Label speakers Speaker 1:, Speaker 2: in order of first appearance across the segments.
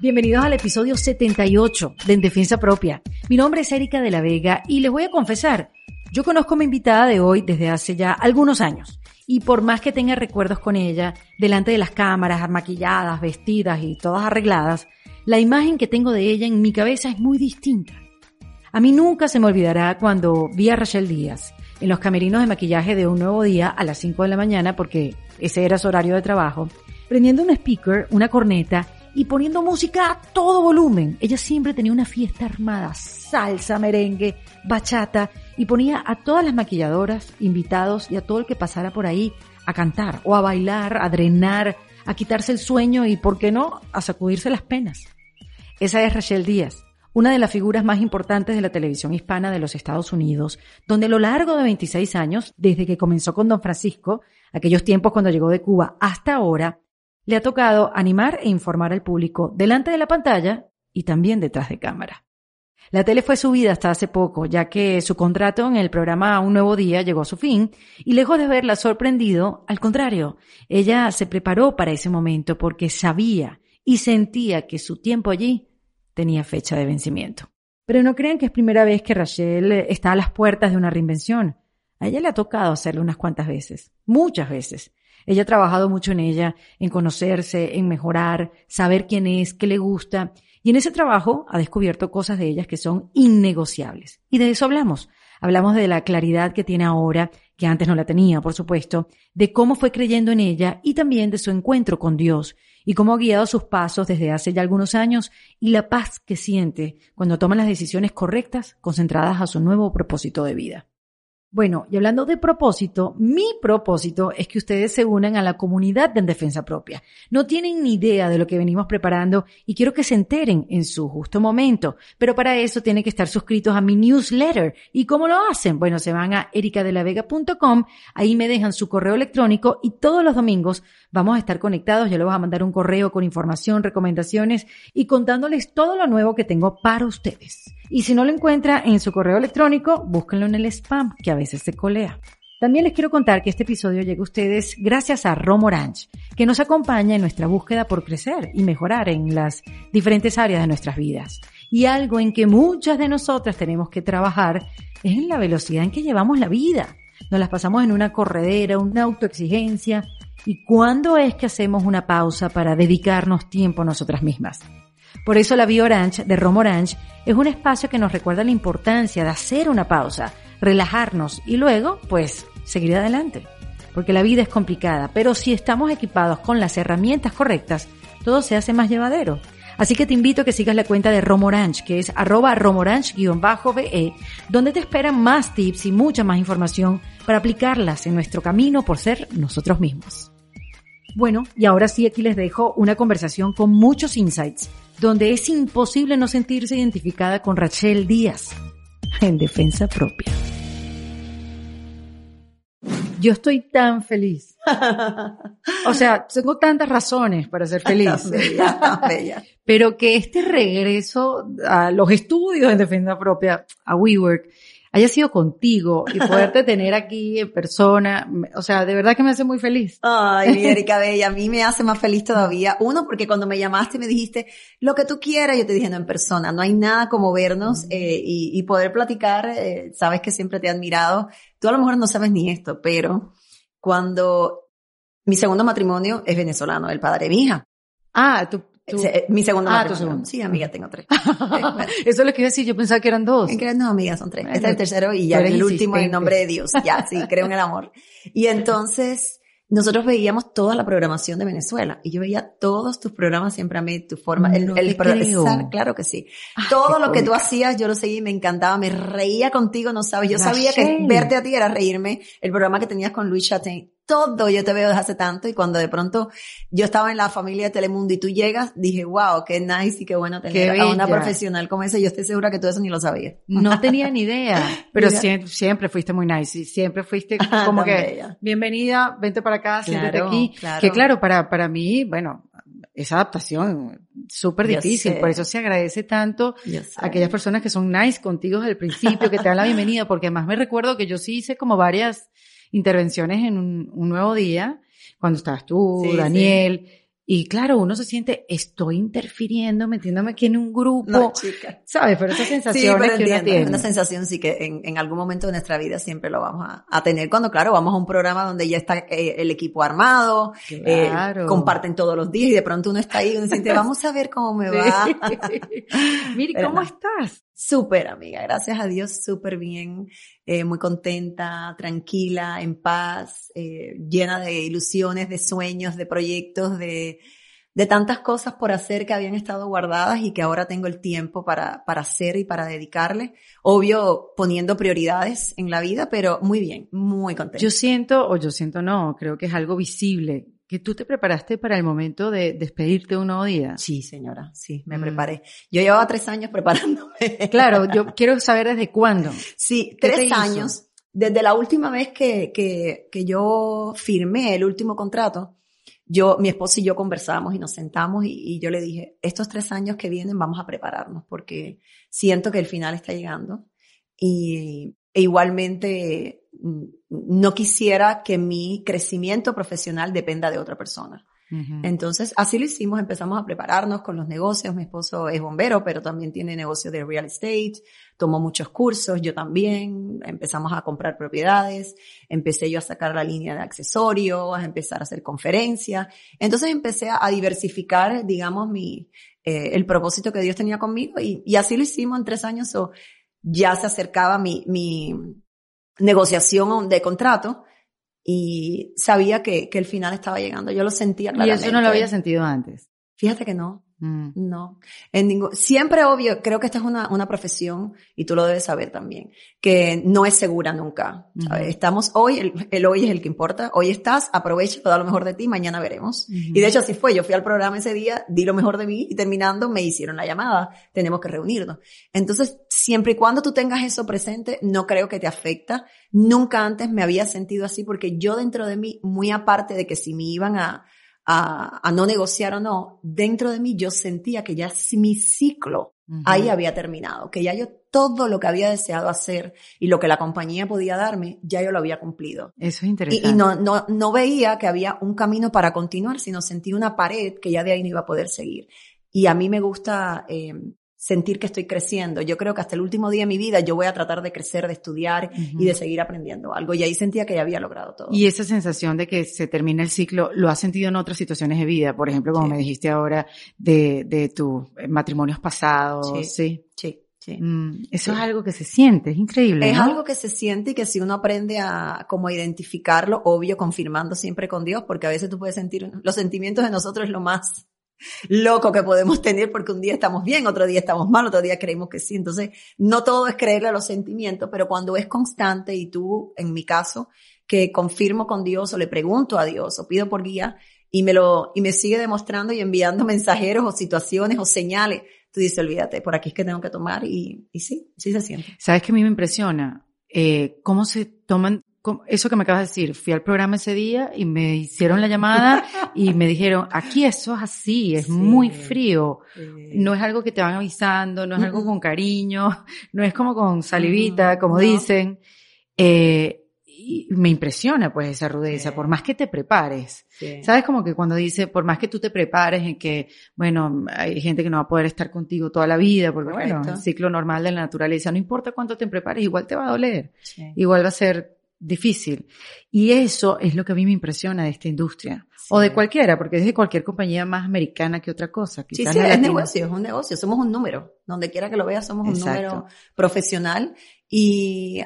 Speaker 1: Bienvenidos al episodio 78 de En Defensa Propia. Mi nombre es Erika de la Vega y les voy a confesar, yo conozco a mi invitada de hoy desde hace ya algunos años. Y por más que tenga recuerdos con ella, delante de las cámaras, maquilladas, vestidas y todas arregladas, la imagen que tengo de ella en mi cabeza es muy distinta. A mí nunca se me olvidará cuando vi a Rachel Díaz en los camerinos de maquillaje de un nuevo día a las 5 de la mañana, porque ese era su horario de trabajo, prendiendo un speaker, una corneta y poniendo música a todo volumen. Ella siempre tenía una fiesta armada, salsa, merengue, bachata, y ponía a todas las maquilladoras, invitados y a todo el que pasara por ahí a cantar o a bailar, a drenar, a quitarse el sueño y, ¿por qué no?, a sacudirse las penas. Esa es Rachel Díaz, una de las figuras más importantes de la televisión hispana de los Estados Unidos, donde a lo largo de 26 años, desde que comenzó con Don Francisco, aquellos tiempos cuando llegó de Cuba hasta ahora, le ha tocado animar e informar al público delante de la pantalla y también detrás de cámara. La tele fue subida hasta hace poco, ya que su contrato en el programa Un Nuevo Día llegó a su fin, y lejos de verla sorprendido, al contrario, ella se preparó para ese momento porque sabía y sentía que su tiempo allí tenía fecha de vencimiento. Pero no crean que es primera vez que Rachel está a las puertas de una reinvención. A ella le ha tocado hacerlo unas cuantas veces, muchas veces. Ella ha trabajado mucho en ella, en conocerse, en mejorar, saber quién es, qué le gusta. Y en ese trabajo ha descubierto cosas de ellas que son innegociables. Y de eso hablamos. Hablamos de la claridad que tiene ahora, que antes no la tenía, por supuesto, de cómo fue creyendo en ella y también de su encuentro con Dios y cómo ha guiado sus pasos desde hace ya algunos años y la paz que siente cuando toma las decisiones correctas concentradas a su nuevo propósito de vida. Bueno, y hablando de propósito, mi propósito es que ustedes se unan a la comunidad de En Defensa Propia. No tienen ni idea de lo que venimos preparando y quiero que se enteren en su justo momento. Pero para eso tienen que estar suscritos a mi newsletter. ¿Y cómo lo hacen? Bueno, se van a ericadelavega.com, ahí me dejan su correo electrónico y todos los domingos vamos a estar conectados. Yo les voy a mandar un correo con información, recomendaciones y contándoles todo lo nuevo que tengo para ustedes. Y si no lo encuentra en su correo electrónico, búsquenlo en el spam, que a veces se colea. También les quiero contar que este episodio llega a ustedes gracias a Ranch, que nos acompaña en nuestra búsqueda por crecer y mejorar en las diferentes áreas de nuestras vidas. Y algo en que muchas de nosotras tenemos que trabajar es en la velocidad en que llevamos la vida. Nos las pasamos en una corredera, una autoexigencia. ¿Y cuándo es que hacemos una pausa para dedicarnos tiempo a nosotras mismas? Por eso la Orange de Romo Orange es un espacio que nos recuerda la importancia de hacer una pausa, relajarnos y luego, pues, seguir adelante. Porque la vida es complicada, pero si estamos equipados con las herramientas correctas, todo se hace más llevadero. Así que te invito a que sigas la cuenta de Romorange, que es arroba romorange-be, donde te esperan más tips y mucha más información para aplicarlas en nuestro camino por ser nosotros mismos. Bueno, y ahora sí aquí les dejo una conversación con muchos insights donde es imposible no sentirse identificada con Rachel Díaz en defensa propia. Yo estoy tan feliz. O sea, tengo tantas razones para ser feliz. Pero que este regreso a los estudios en defensa propia, a WeWork, haya sido contigo y poderte tener aquí en persona, o sea, de verdad que me hace muy feliz.
Speaker 2: Ay, Erika Bella, a mí me hace más feliz todavía. Uno, porque cuando me llamaste y me dijiste lo que tú quieras, yo te dije no en persona, no hay nada como vernos eh, y, poder platicar, eh, sabes que siempre te he admirado. Tú a lo mejor no sabes ni esto, pero cuando mi segundo matrimonio es venezolano, el padre de mi hija.
Speaker 1: Ah, tú,
Speaker 2: eh, mi segundo ah, matrimonio. Sí, amiga, tengo tres.
Speaker 1: Eso es lo que iba a decir, yo pensaba que eran dos.
Speaker 2: No, amiga, son tres. Este es el tercero y ya el último en nombre de Dios. Ya, sí, creo en el amor. Y entonces, nosotros veíamos toda la programación de Venezuela y yo veía todos tus programas siempre a mí, tu forma, el, el claro que sí. Todo lo que tú hacías yo lo seguí, me encantaba, me reía contigo, no sabes, yo sabía que verte a ti era reírme, el programa que tenías con Luis Chatin, todo yo te veo desde hace tanto y cuando de pronto yo estaba en la familia de Telemundo y tú llegas, dije, wow, qué nice y qué bueno tener a una profesional como esa. Yo estoy segura que tú eso ni lo sabías.
Speaker 1: No tenía ni idea, pero siempre, fuiste muy nice y siempre fuiste como que, bienvenida, vente para acá, siéntate aquí. Que claro, para, para mí, bueno, esa adaptación súper difícil, por eso se agradece tanto a aquellas personas que son nice contigo desde el principio, que te dan la bienvenida, porque además me recuerdo que yo sí hice como varias intervenciones en un, nuevo día, cuando estabas tú, Daniel, Y claro, uno se siente, estoy interfiriendo, metiéndome aquí en un grupo. No, chica. ¿Sabes? Pero esa sensación
Speaker 2: sí, que uno tiene. Una sensación sí que en, en, algún momento de nuestra vida siempre lo vamos a, a, tener cuando, claro, vamos a un programa donde ya está eh, el equipo armado, eh, comparten todos los días y de pronto uno está ahí y uno siente, vamos a ver cómo me va.
Speaker 1: Miri, ¿cómo estás?
Speaker 2: Súper, amiga. Gracias a Dios, súper bien. Eh, muy contenta, tranquila, en paz, eh, llena de ilusiones, de sueños, de proyectos, de, de tantas cosas por hacer que habían estado guardadas y que ahora tengo el tiempo para, para hacer y para dedicarle. Obvio, poniendo prioridades en la vida, pero muy bien, muy contenta.
Speaker 1: Yo siento, o yo siento no, creo que es algo visible que tú te preparaste para el momento de despedirte de un nuevo día.
Speaker 2: Sí, señora, sí, me mm. preparé. Yo llevaba tres años preparándome.
Speaker 1: Claro, yo quiero saber desde cuándo.
Speaker 2: Sí, tres años. Desde la última vez que, que, que yo firmé el último contrato, yo, mi esposo y yo conversamos y nos sentamos y, y, yo le dije, estos tres años que vienen vamos a prepararnos porque siento que el final está llegando y e igualmente mm, no quisiera que mi crecimiento profesional dependa de otra persona. Entonces, así lo hicimos, empezamos a prepararnos con los negocios. Mi esposo es bombero, pero también tiene negocio de real estate, tomó muchos cursos, yo también, empezamos a comprar propiedades, empecé yo a sacar la línea de accesorios, a empezar a hacer conferencias. Entonces empecé a diversificar, digamos, mi, eh, el propósito que Dios tenía conmigo y, y así lo hicimos en tres años. o ya se acercaba mi, mi negociación de contrato y sabía que, que el final estaba llegando. Yo lo sentía claramente.
Speaker 1: ¿Y eso no lo había sentido antes?
Speaker 2: Fíjate que no. Mm. No. En ningún, siempre obvio, creo que esta es una, una profesión, y tú lo debes saber también, que no es segura nunca. Estamos hoy, el, el, hoy es el que importa. Hoy estás, aprovecha, da lo mejor de ti, mañana veremos. Y de hecho así fue. Yo fui al programa ese día, di lo mejor de mí y terminando me hicieron la llamada. Tenemos que reunirnos. Entonces, siempre y cuando tú tengas eso presente, no creo que te afecta. Nunca antes me había sentido así porque yo dentro de mí, muy aparte de que si me iban a, a, no negociar o no, dentro de mí yo sentía que ya mi ciclo ahí había terminado, que ya yo todo lo que había deseado hacer y lo que la compañía podía darme, ya yo lo había cumplido.
Speaker 1: Eso es interesante.
Speaker 2: Y, no, no, no veía que había un camino para continuar, sino sentí una pared que ya de ahí no iba a poder seguir. Y a mí me gusta eh, sentir que estoy creciendo. Yo creo que hasta el último día de mi vida yo voy a tratar de crecer, de estudiar y de seguir aprendiendo algo. Y ahí sentía que ya había logrado todo.
Speaker 1: Y esa sensación de que se termina el ciclo, ¿lo has sentido en otras situaciones de vida? Por ejemplo, como me dijiste ahora de, de tus matrimonios pasados.
Speaker 2: Sí. Sí. sí.
Speaker 1: Mm, eso es algo que se siente, es increíble.
Speaker 2: Es algo que se siente y que si uno aprende a como identificarlo, obvio, confirmando siempre con Dios, porque a veces tú puedes sentir, los sentimientos de nosotros es lo más loco que podemos tener porque un día estamos bien, otro día estamos mal, otro día creemos que sí. Entonces, no todo es creerle a los sentimientos, pero cuando es constante y tú, en mi caso, que confirmo con Dios o le pregunto a Dios o pido por guía y me lo, y me sigue demostrando y enviando mensajeros o situaciones o señales, tú dices, olvídate, por aquí es que tengo que tomar y, y sí, sí se siente.
Speaker 1: ¿Sabes que a mí me impresiona? Eh, cómo se toman eso que me acabas de decir, fui al programa ese día y me hicieron la llamada y me dijeron, aquí eso es así, es muy frío, no es algo que te van avisando, no es algo con cariño, no es como con salivita, como dicen. Eh, y me impresiona pues esa rudeza, por más que te prepares. Sabes como que cuando dice, por más que tú te prepares en que, bueno, hay gente que no va a poder estar contigo toda la vida, porque bueno, el ciclo normal de la naturaleza, no importa cuánto te prepares, igual te va a doler, igual va a ser difícil. Y eso es lo que a mí me impresiona de esta industria. O de cualquiera, porque es de cualquier compañía más americana que otra cosa.
Speaker 2: Sí, sí, es negocio, es un negocio. Somos un número. Donde quiera que lo veas, somos un número profesional. Y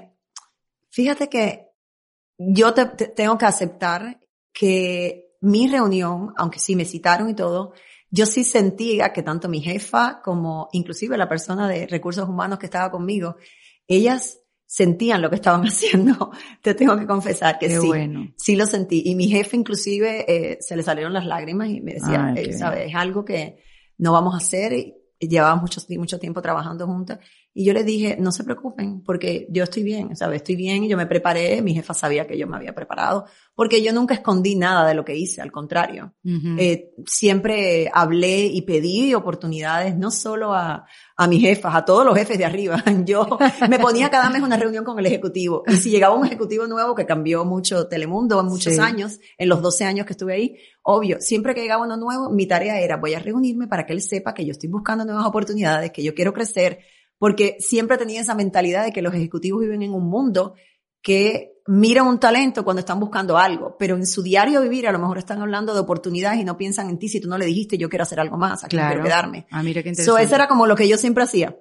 Speaker 2: fíjate que yo te, tengo que aceptar que mi reunión, aunque sí me citaron y todo, yo sí sentía que tanto mi jefa como inclusive la persona de recursos humanos que estaba conmigo, ellas sentían lo que estaban haciendo. Te tengo que confesar que sí. Sí lo sentí. Y mi jefe inclusive eh, se le salieron las lágrimas y me decía, eh, ¿sabes? Es algo que no vamos a hacer. Y llevábamos mucho, mucho tiempo trabajando juntos. Y yo le dije, no se preocupen, porque yo estoy bien, ¿sabes? Estoy bien, yo me preparé, mi jefa sabía que yo me había preparado, porque yo nunca escondí nada de lo que hice, al contrario. eh, siempre hablé y pedí oportunidades, no solo a, a mis jefas, a todos los jefes de arriba. Yo me ponía cada mes una reunión con el ejecutivo. Y si llegaba un ejecutivo nuevo que cambió mucho Telemundo en muchos años, en los 12 años que estuve ahí, obvio, siempre que llegaba uno nuevo, mi tarea era voy a reunirme para que él sepa que yo estoy buscando nuevas oportunidades, que yo quiero crecer, porque siempre tenía esa mentalidad de que los ejecutivos viven en un mundo que miran un talento cuando están buscando algo, pero en su diario vivir a lo mejor están hablando de oportunidades y no piensan en ti si tú no le dijiste yo quiero hacer algo más, aquí quiero quedarme.
Speaker 1: Ah, mira qué interesante.
Speaker 2: So, eso era como lo que yo siempre hacía.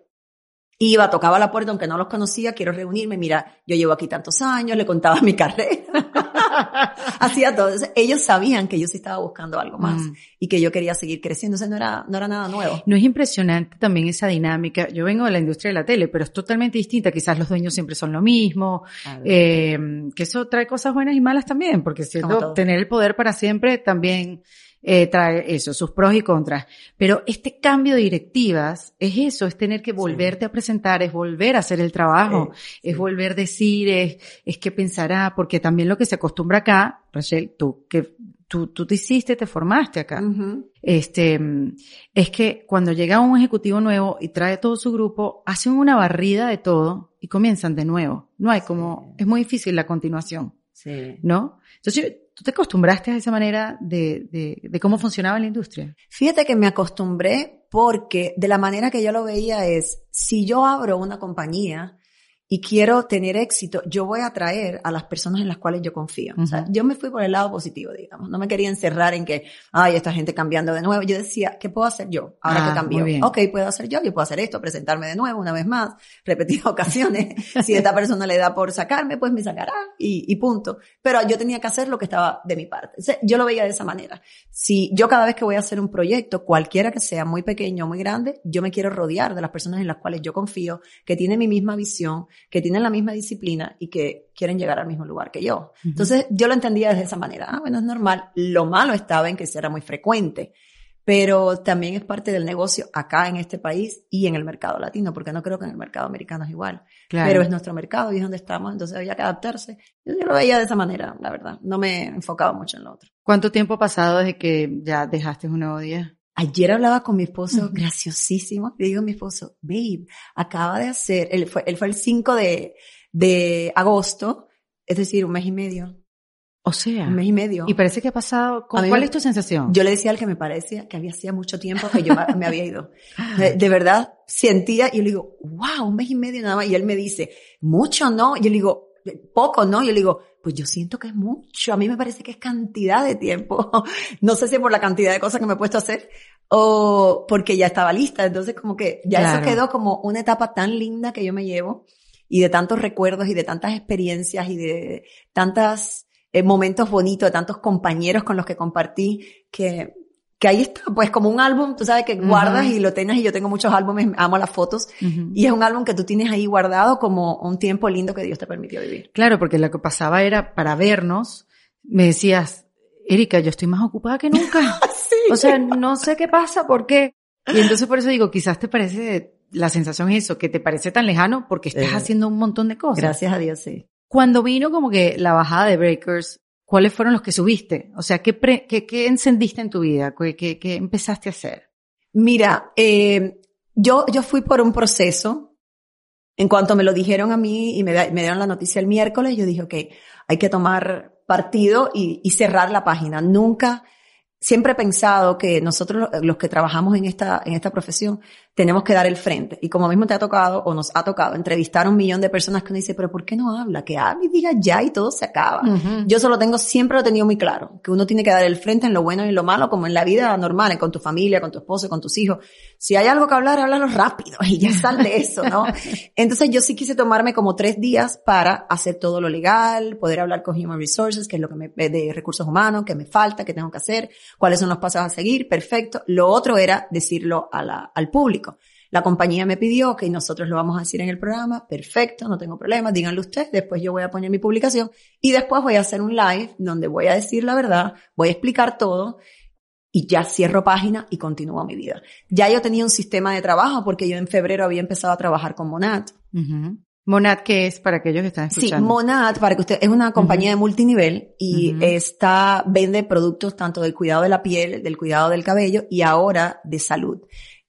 Speaker 2: Iba, tocaba la puerta, aunque no los conocía, quiero reunirme, mira, yo llevo aquí tantos años, le contaba mi carrera. Hacía todo. ellos sabían que yo sí estaba buscando algo más mm. y que yo quería seguir creciendo. O no era, no era nada nuevo.
Speaker 1: No es impresionante también esa dinámica. Yo vengo de la industria de la tele, pero es totalmente distinta. Quizás los dueños siempre son lo mismo. Eh, que eso trae cosas buenas y malas también, porque cierto, tener el poder para siempre también eh, trae eso, sus pros y contras. Pero este cambio de directivas es eso, es tener que volverte a presentar, es volver a hacer el trabajo, es volver a decir, es, es que pensará, porque también lo que se acostumbra acá, Rachel, tú que tú, tú te hiciste, te formaste acá. Este, es que cuando llega un ejecutivo nuevo y trae todo su grupo, hacen una barrida de todo y comienzan de nuevo. No hay como, es muy difícil la continuación. Sí. ¿No? Entonces, ¿tú te acostumbraste a esa manera de, de, de, cómo funcionaba la industria?
Speaker 2: Fíjate que me acostumbré porque de la manera que yo lo veía es, si yo abro una compañía, y quiero tener éxito, yo voy a atraer a las personas en las cuales yo confío. O sea, yo me fui por el lado positivo, digamos. No me quería encerrar en que, ay, esta gente cambiando de nuevo. Yo decía, ¿qué puedo hacer yo ahora que ah, cambió? Ok, puedo hacer yo, yo puedo hacer esto, presentarme de nuevo una vez más, repetidas ocasiones. si esta persona le da por sacarme, pues me sacará y, y, punto. Pero yo tenía que hacer lo que estaba de mi parte. yo lo veía de esa manera. Si yo cada vez que voy a hacer un proyecto, cualquiera que sea, muy pequeño o muy grande, yo me quiero rodear de las personas en las cuales yo confío, que tienen mi misma visión, que tienen la misma disciplina y que quieren llegar al mismo lugar que yo. Entonces yo lo entendía de esa manera. Ah, bueno, es normal. Lo malo estaba en que era muy frecuente, pero también es parte del negocio acá en este país y en el mercado latino, porque no creo que en el mercado americano es igual. Pero es nuestro mercado y es donde estamos, entonces había que adaptarse. Yo, lo veía de esa manera, la verdad. No me enfocaba mucho en lo otro.
Speaker 1: ¿Cuánto tiempo ha pasado desde que ya dejaste un nuevo día?
Speaker 2: Ayer hablaba con mi esposo, graciosísimo, le digo a mi esposo, babe, acaba de hacer, él fue, él fue el 5 de, de agosto, es decir, un mes y medio.
Speaker 1: O sea.
Speaker 2: Un mes y medio.
Speaker 1: Y parece que ha pasado. ¿Cuál es tu sensación?
Speaker 2: Yo le decía al que me parecía que había hacía mucho tiempo que yo me había ido. De, verdad, sentía, y yo le digo, wow, un mes y medio nada más. Y él me dice, mucho no. Y yo le digo, poco no. Y yo le digo, pues yo siento que es mucho. A mí me parece que es cantidad de tiempo. no sé si por la cantidad de cosas que me he puesto a hacer o porque ya estaba lista. Entonces como que ya eso quedó como una etapa tan linda que yo me llevo y de tantos recuerdos y de tantas experiencias y de tantos eh, momentos bonitos, de tantos compañeros con los que compartí que que ahí está, pues como un álbum, tú sabes que guardas y lo tienes y yo tengo muchos álbumes, amo las fotos y es un álbum que tú tienes ahí guardado como un tiempo lindo que Dios te permitió vivir.
Speaker 1: Claro, porque lo que pasaba era para vernos, me decías, Erika, yo estoy más ocupada que nunca. O sea, no sé qué pasa, ¿por qué? Y entonces por eso digo, quizás te parece, la sensación es eso, que te parece tan lejano porque estás eh, haciendo un montón de cosas.
Speaker 2: Gracias a Dios, sí.
Speaker 1: Cuando vino como que la bajada de Breakers, ¿cuáles fueron los que subiste? O sea, ¿qué, qué, encendiste en tu vida? ¿Qué, qué, empezaste a hacer?
Speaker 2: Mira, eh, yo, yo fui por un proceso. En cuanto me lo dijeron a mí y me, me dieron la noticia el miércoles, yo dije, ok, hay que tomar partido y, y cerrar la página. Nunca siempre he pensado que nosotros los que trabajamos en esta, en esta profesión tenemos que dar el frente. Y como mismo te ha tocado o nos ha tocado entrevistar a un millón de personas que uno dice, pero ¿por qué no habla? Que hable y diga ya y todo se acaba. Yo solo tengo, siempre lo he tenido muy claro, que uno tiene que dar el frente en lo bueno y en lo malo, como en la vida normal, con tu familia, con tu esposo, con tus hijos. Si hay algo que hablar, háblalo rápido y ya sal de eso, ¿no? Entonces yo sí quise tomarme como tres días para hacer todo lo legal, poder hablar con Human Resources, que es lo que me, de recursos humanos, que me falta, que tengo que hacer, cuáles son los pasos a seguir, perfecto. Lo otro era decirlo a la, al público. La compañía me pidió que nosotros lo vamos a decir en el programa, perfecto, no tengo problema, díganlo ustedes, después yo voy a poner mi publicación y después voy a hacer un live donde voy a decir la verdad, voy a explicar todo y ya cierro página y continúo mi vida. Ya yo tenía un sistema de trabajo porque yo en febrero había empezado a trabajar con Monad.
Speaker 1: Monad, ¿qué es para aquellos que están escuchando?
Speaker 2: Sí, Monad, para que usted, es una compañía de multinivel y está, vende productos tanto del cuidado de la piel, del cuidado del cabello y ahora de salud,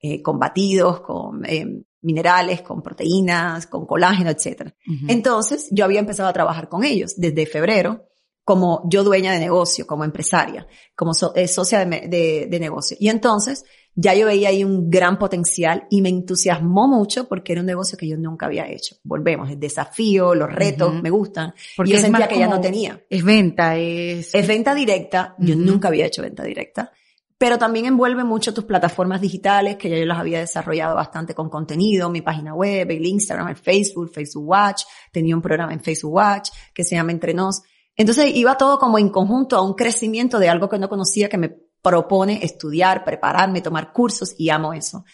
Speaker 2: eh, con batidos, con eh, minerales, con proteínas, con colágeno, etc. Entonces, yo había empezado a trabajar con ellos desde febrero como yo dueña de negocio, como empresaria, como eh, socia de, de, negocio. Y entonces ya yo veía ahí un gran potencial y me entusiasmó mucho porque era un negocio que yo nunca había hecho. Volvemos, el desafío, los retos, me gustan. Porque yo sentía que ya no tenía.
Speaker 1: Es venta, es...
Speaker 2: Es venta directa. Yo nunca había hecho venta directa. Pero también envuelve mucho tus plataformas digitales, que ya yo las había desarrollado bastante con contenido, mi página web, el Instagram, el Facebook, Facebook Watch. Tenía un programa en Facebook Watch que se llama Entre Nos entonces iba todo como en conjunto a un crecimiento de algo que no conocía que me propone estudiar, prepararme, tomar cursos y amo eso.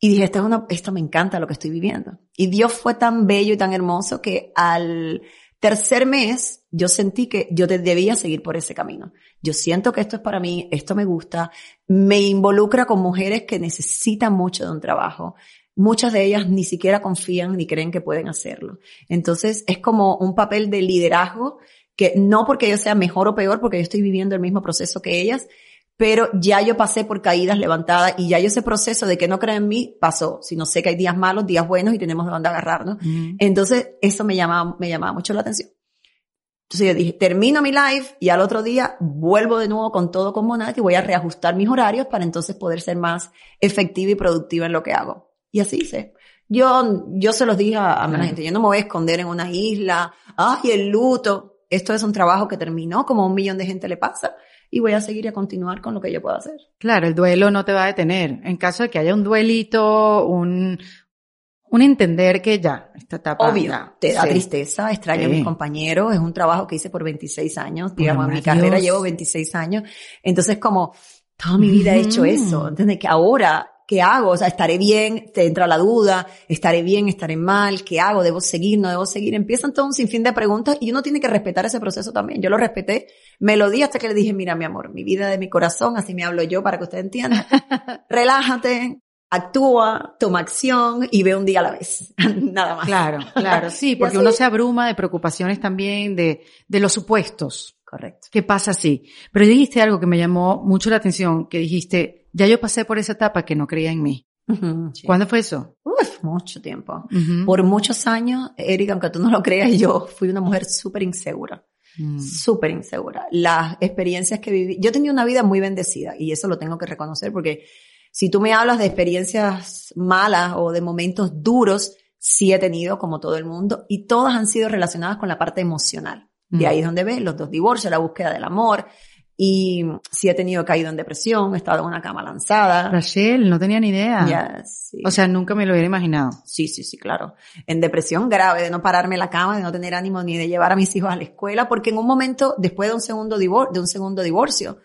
Speaker 2: Y dije, esto, es una, esto me encanta lo que estoy viviendo. Y Dios fue tan bello y tan hermoso que al tercer mes yo sentí que yo debía seguir por ese camino. Yo siento que esto es para mí, esto me gusta, me involucra con mujeres que necesitan mucho de un trabajo. Muchas de ellas ni siquiera confían ni creen que pueden hacerlo. Entonces es como un papel de liderazgo que no porque yo sea mejor o peor, porque yo estoy viviendo el mismo proceso que ellas, pero ya yo pasé por caídas levantadas y ya yo ese proceso de que no creen en mí pasó, sino sé que hay días malos, días buenos y tenemos de dónde agarrarnos. Entonces, eso me llamaba, me llamaba mucho la atención. Entonces yo dije, termino mi live y al otro día vuelvo de nuevo con todo con Monat y voy a reajustar mis horarios para entonces poder ser más efectiva y productiva en lo que hago. Y así hice. Yo, yo se los dije a, a la gente, yo no me voy a esconder en una isla, ay, el luto esto es un trabajo que terminó, como a un millón de gente le pasa, y voy a seguir y a continuar con lo que yo puedo hacer.
Speaker 1: Claro, el duelo no te va a detener. En caso de que haya un duelito, un, un entender que ya, esta etapa.
Speaker 2: Obvio, te da tristeza, extraño a mis compañeros, es un trabajo que hice por 26 años, digamos, en mi carrera llevo 26 años, entonces como toda mi vida he hecho eso, ¿entiendes? Que ahora ¿qué hago? O sea, estaré bien, te entra la duda, estaré bien, estaré mal, ¿qué hago? ¿Debo seguir? ¿No debo seguir? Empiezan todo un sinfín de preguntas y uno tiene que respetar ese proceso también. Yo lo respeté, me lo di hasta que le dije, mira, mi amor, mi vida de mi corazón, así me hablo yo para que usted entienda. Relájate, actúa, toma acción y ve un día a la vez. Nada más.
Speaker 1: Claro, claro, sí, porque uno se abruma de preocupaciones también, de, de los supuestos.
Speaker 2: Correcto.
Speaker 1: ¿Qué pasa así? Pero dijiste algo que me llamó mucho la atención, que dijiste, ya yo pasé por esa etapa que no creía en mí. ¿Cuándo fue eso?
Speaker 2: Uf, mucho tiempo. Por muchos años, Erika, aunque tú no lo creas, yo fui una mujer súper insegura. Mm. Súper insegura. Las experiencias que viví, yo tenía una vida muy bendecida y eso lo tengo que reconocer porque si tú me hablas de experiencias malas o de momentos duros, sí he tenido como todo el mundo y todas han sido relacionadas con la parte emocional. De mm. ahí es donde ves los dos divorcios, la búsqueda del amor, y sí he tenido caído en depresión, he estado en una cama lanzada.
Speaker 1: Rachel, no tenía ni idea. O sea, nunca me lo hubiera imaginado.
Speaker 2: Sí, sí, sí, claro. En depresión grave, de no pararme en la cama, de no tener ánimo ni de llevar a mis hijos a la escuela, porque en un momento, después de un segundo, divorcio, de un segundo divorcio,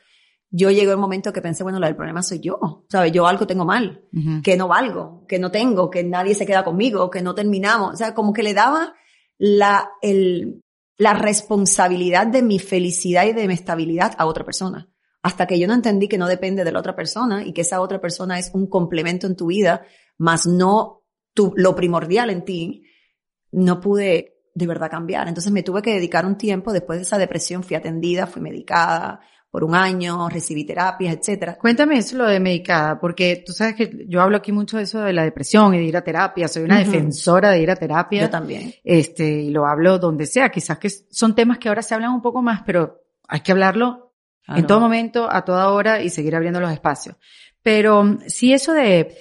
Speaker 2: yo llegué el momento que pensé, bueno, el problema soy yo, ¿sabes? Yo algo tengo mal, que no valgo, que no tengo, que nadie se queda conmigo, que no terminamos. O sea, como que le daba la, el, la responsabilidad de mi felicidad y de mi estabilidad a otra persona. Hasta que yo no entendí que no depende de la otra persona y que esa otra persona es un complemento en tu vida, más no tu, lo primordial en ti, no pude de verdad cambiar. Entonces me tuve que dedicar un tiempo, después de esa depresión fui atendida, fui medicada, por un año, recibí terapias, etcétera.
Speaker 1: Cuéntame eso lo de medicada, porque tú sabes que yo hablo aquí mucho de eso de la depresión y de ir a terapia, soy una defensora de ir a terapia.
Speaker 2: Yo también.
Speaker 1: Este, y lo hablo donde sea, quizás que son temas que ahora se hablan un poco más, pero hay que hablarlo en todo momento, a toda hora y seguir abriendo los espacios. Pero si eso de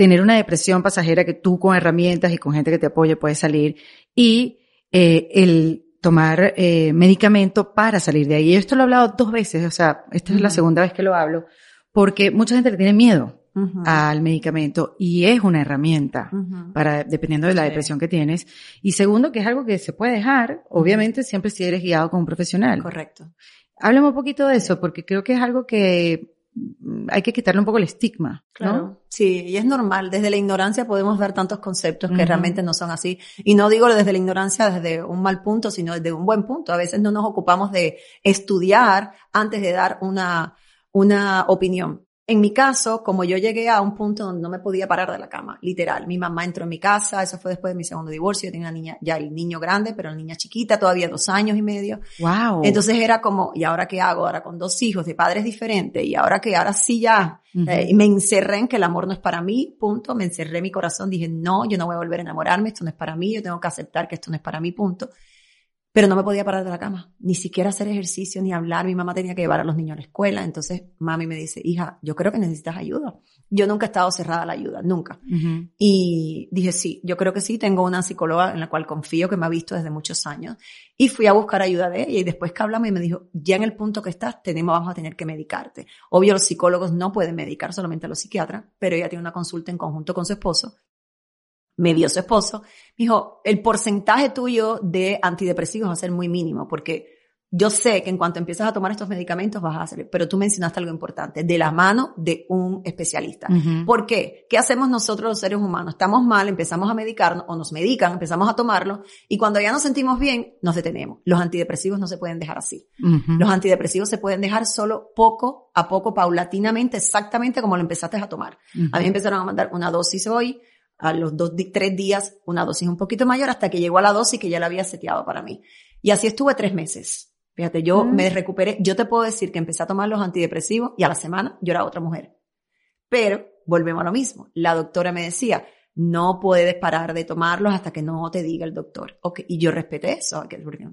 Speaker 1: tener una depresión pasajera que tú con herramientas y con gente que te apoye puedes salir y eh, el tomar eh, medicamento para salir de ahí. Y esto lo he hablado dos veces, o sea, esta es la segunda vez que lo hablo, porque mucha gente le tiene miedo al medicamento y es una herramienta para, dependiendo de la depresión que tienes. Y segundo, que es algo que se puede dejar, obviamente siempre si eres guiado con un profesional.
Speaker 2: Correcto.
Speaker 1: Háblame un poquito de eso, porque creo que es algo que hay que quitarle un poco el estigma. Claro.
Speaker 2: Sí, y es normal. Desde la ignorancia podemos ver tantos conceptos que realmente no son así. Y no digo desde la ignorancia desde un mal punto, sino desde un buen punto. A veces no nos ocupamos de estudiar antes de dar una, una opinión. En mi caso, como yo llegué a un punto donde no me podía parar de la cama, literal. Mi mamá entró en mi casa, eso fue después de mi segundo divorcio. Yo tenía una niña, ya el niño grande, pero la niña chiquita, todavía dos años y medio.
Speaker 1: Wow.
Speaker 2: Entonces era como, ¿y ahora qué hago? Ahora con dos hijos de padres diferentes, y ahora que ahora sí ya. Eh, me encerré en que el amor no es para mí, punto. Me encerré en mi corazón, dije, no, yo no voy a volver a enamorarme, esto no es para mí, yo tengo que aceptar que esto no es para mí, punto pero no me podía parar de la cama, ni siquiera hacer ejercicio, ni hablar. Mi mamá tenía que llevar a los niños a la escuela. Entonces, mami me dice, hija, yo creo que necesitas ayuda. Yo nunca he estado cerrada a la ayuda, nunca. Y dije, sí, yo creo que sí, tengo una psicóloga en la cual confío, que me ha visto desde muchos años. Y fui a buscar ayuda de ella y después que hablamos y me dijo, ya en el punto que estás, tenemos, vamos a tener que medicarte. Obvio, los psicólogos no pueden medicar, solamente los psiquiatras, pero ella tiene una consulta en conjunto con su esposo me dio su esposo, me dijo, el porcentaje tuyo de antidepresivos va a ser muy mínimo, porque yo sé que en cuanto empiezas a tomar estos medicamentos vas a hacer, pero tú mencionaste algo importante, de la mano de un especialista. ¿Por qué? ¿Qué hacemos nosotros los seres humanos? Estamos mal, empezamos a medicarnos o nos medican, empezamos a tomarlo y cuando ya nos sentimos bien, nos detenemos. Los antidepresivos no se pueden dejar así. Los antidepresivos se pueden dejar solo poco a poco, paulatinamente, exactamente como lo empezaste a tomar. A mí empezaron a mandar una dosis hoy, a los dos, tres días una dosis un poquito mayor hasta que llegó a la dosis que ya la había seteado para mí. Y así estuve tres meses. Fíjate, yo mm. me recuperé, yo te puedo decir que empecé a tomar los antidepresivos y a la semana yo era otra mujer. Pero volvemos a lo mismo. La doctora me decía, no puedes parar de tomarlos hasta que no te diga el doctor. Okay. Y yo respeté eso.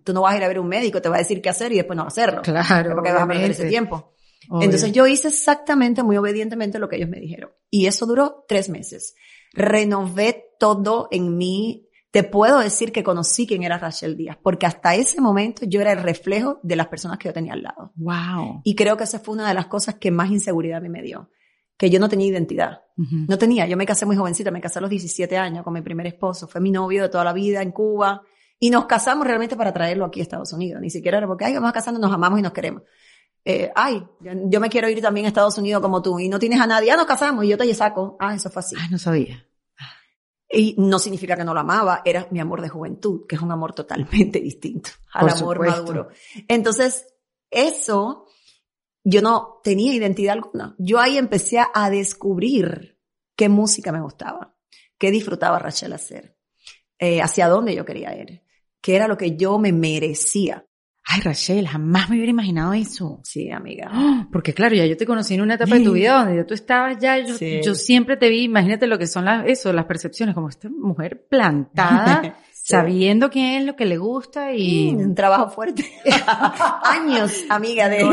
Speaker 2: Tú no vas a ir a ver un médico, te va a decir qué hacer y después no hacerlo.
Speaker 1: Claro.
Speaker 2: Porque vas a perder ese tiempo. Entonces yo hice exactamente, muy obedientemente lo que ellos me dijeron. Y eso duró tres meses renové todo en mí. Te puedo decir que conocí quién era Rachel Díaz, porque hasta ese momento yo era el reflejo de las personas que yo tenía al lado.
Speaker 1: Wow.
Speaker 2: Y creo que esa fue una de las cosas que más inseguridad a mí me dio, que yo no tenía identidad. No tenía, yo me casé muy jovencita, me casé a los 17 años con mi primer esposo, fue mi novio de toda la vida en Cuba, y nos casamos realmente para traerlo aquí a Estados Unidos, ni siquiera era porque, ay, vamos a casarnos, nos amamos y nos queremos. Eh, ay, yo me quiero ir también a Estados Unidos como tú, y no tienes a nadie, ah, nos casamos y yo te saco. Ah, eso fue así.
Speaker 1: Ah, no sabía.
Speaker 2: Y no significa que no la amaba, era mi amor de juventud, que es un amor totalmente distinto al amor maduro. Entonces, eso, yo no tenía identidad alguna. Yo ahí empecé a descubrir qué música me gustaba, qué disfrutaba Rachel hacer, eh, hacia dónde yo quería ir, qué era lo que yo me merecía.
Speaker 1: Ay, Rachel, jamás me hubiera imaginado eso.
Speaker 2: Sí, amiga.
Speaker 1: porque claro, ya yo te conocí en una etapa de tu vida donde tú estabas ya, yo, siempre te vi, imagínate lo que son las, eso, las percepciones, como esta mujer plantada, sabiendo qué es lo que le gusta y...
Speaker 2: Mm, un trabajo fuerte. Años, amiga, de,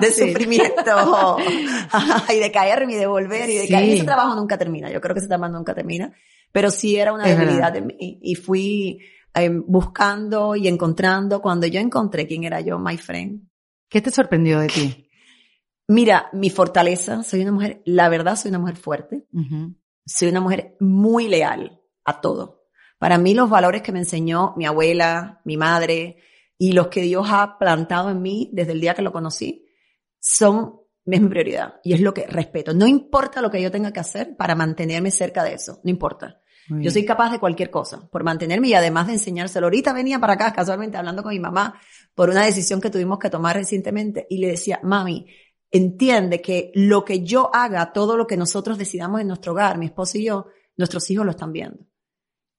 Speaker 2: de sufrimiento. y de caerme y de volver y de caer. Ese trabajo nunca termina, yo creo que ese trabajo nunca termina, pero sí era una debilidad de mí y fui Em, buscando y encontrando. Cuando yo encontré quién era yo, my friend.
Speaker 1: ¿Qué te sorprendió de ti?
Speaker 2: Mira, mi fortaleza, soy una mujer, la verdad soy una mujer fuerte, soy una mujer muy leal a todo. Para mí los valores que me enseñó mi abuela, mi madre y los que Dios ha plantado en mí desde el día que lo conocí son es mi prioridad y es lo que respeto. No importa lo que yo tenga que hacer para mantenerme cerca de eso, no importa. Yo soy capaz de cualquier cosa por mantenerme y además de enseñárselo. Ahorita venía para acá casualmente hablando con mi mamá por una decisión que tuvimos que tomar recientemente y le decía, mami, entiende que lo que yo haga, todo lo que nosotros decidamos en nuestro hogar, mi esposo y yo, nuestros hijos lo están viendo.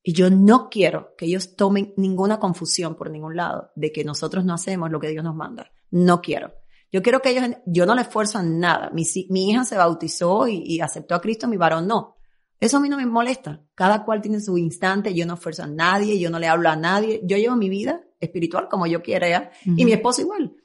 Speaker 2: Y yo no quiero que ellos tomen ninguna confusión por ningún lado de que nosotros no hacemos lo que Dios nos manda. No quiero. Yo quiero que ellos, yo no le esfuerzo a nada. Mi, mi hija se bautizó y, y aceptó a Cristo, mi varón no. Eso a mí no me molesta. Cada cual tiene su instante, yo no esfuerzo a nadie, yo no le hablo a nadie. Yo llevo mi vida espiritual como yo quiera y mi esposo igual.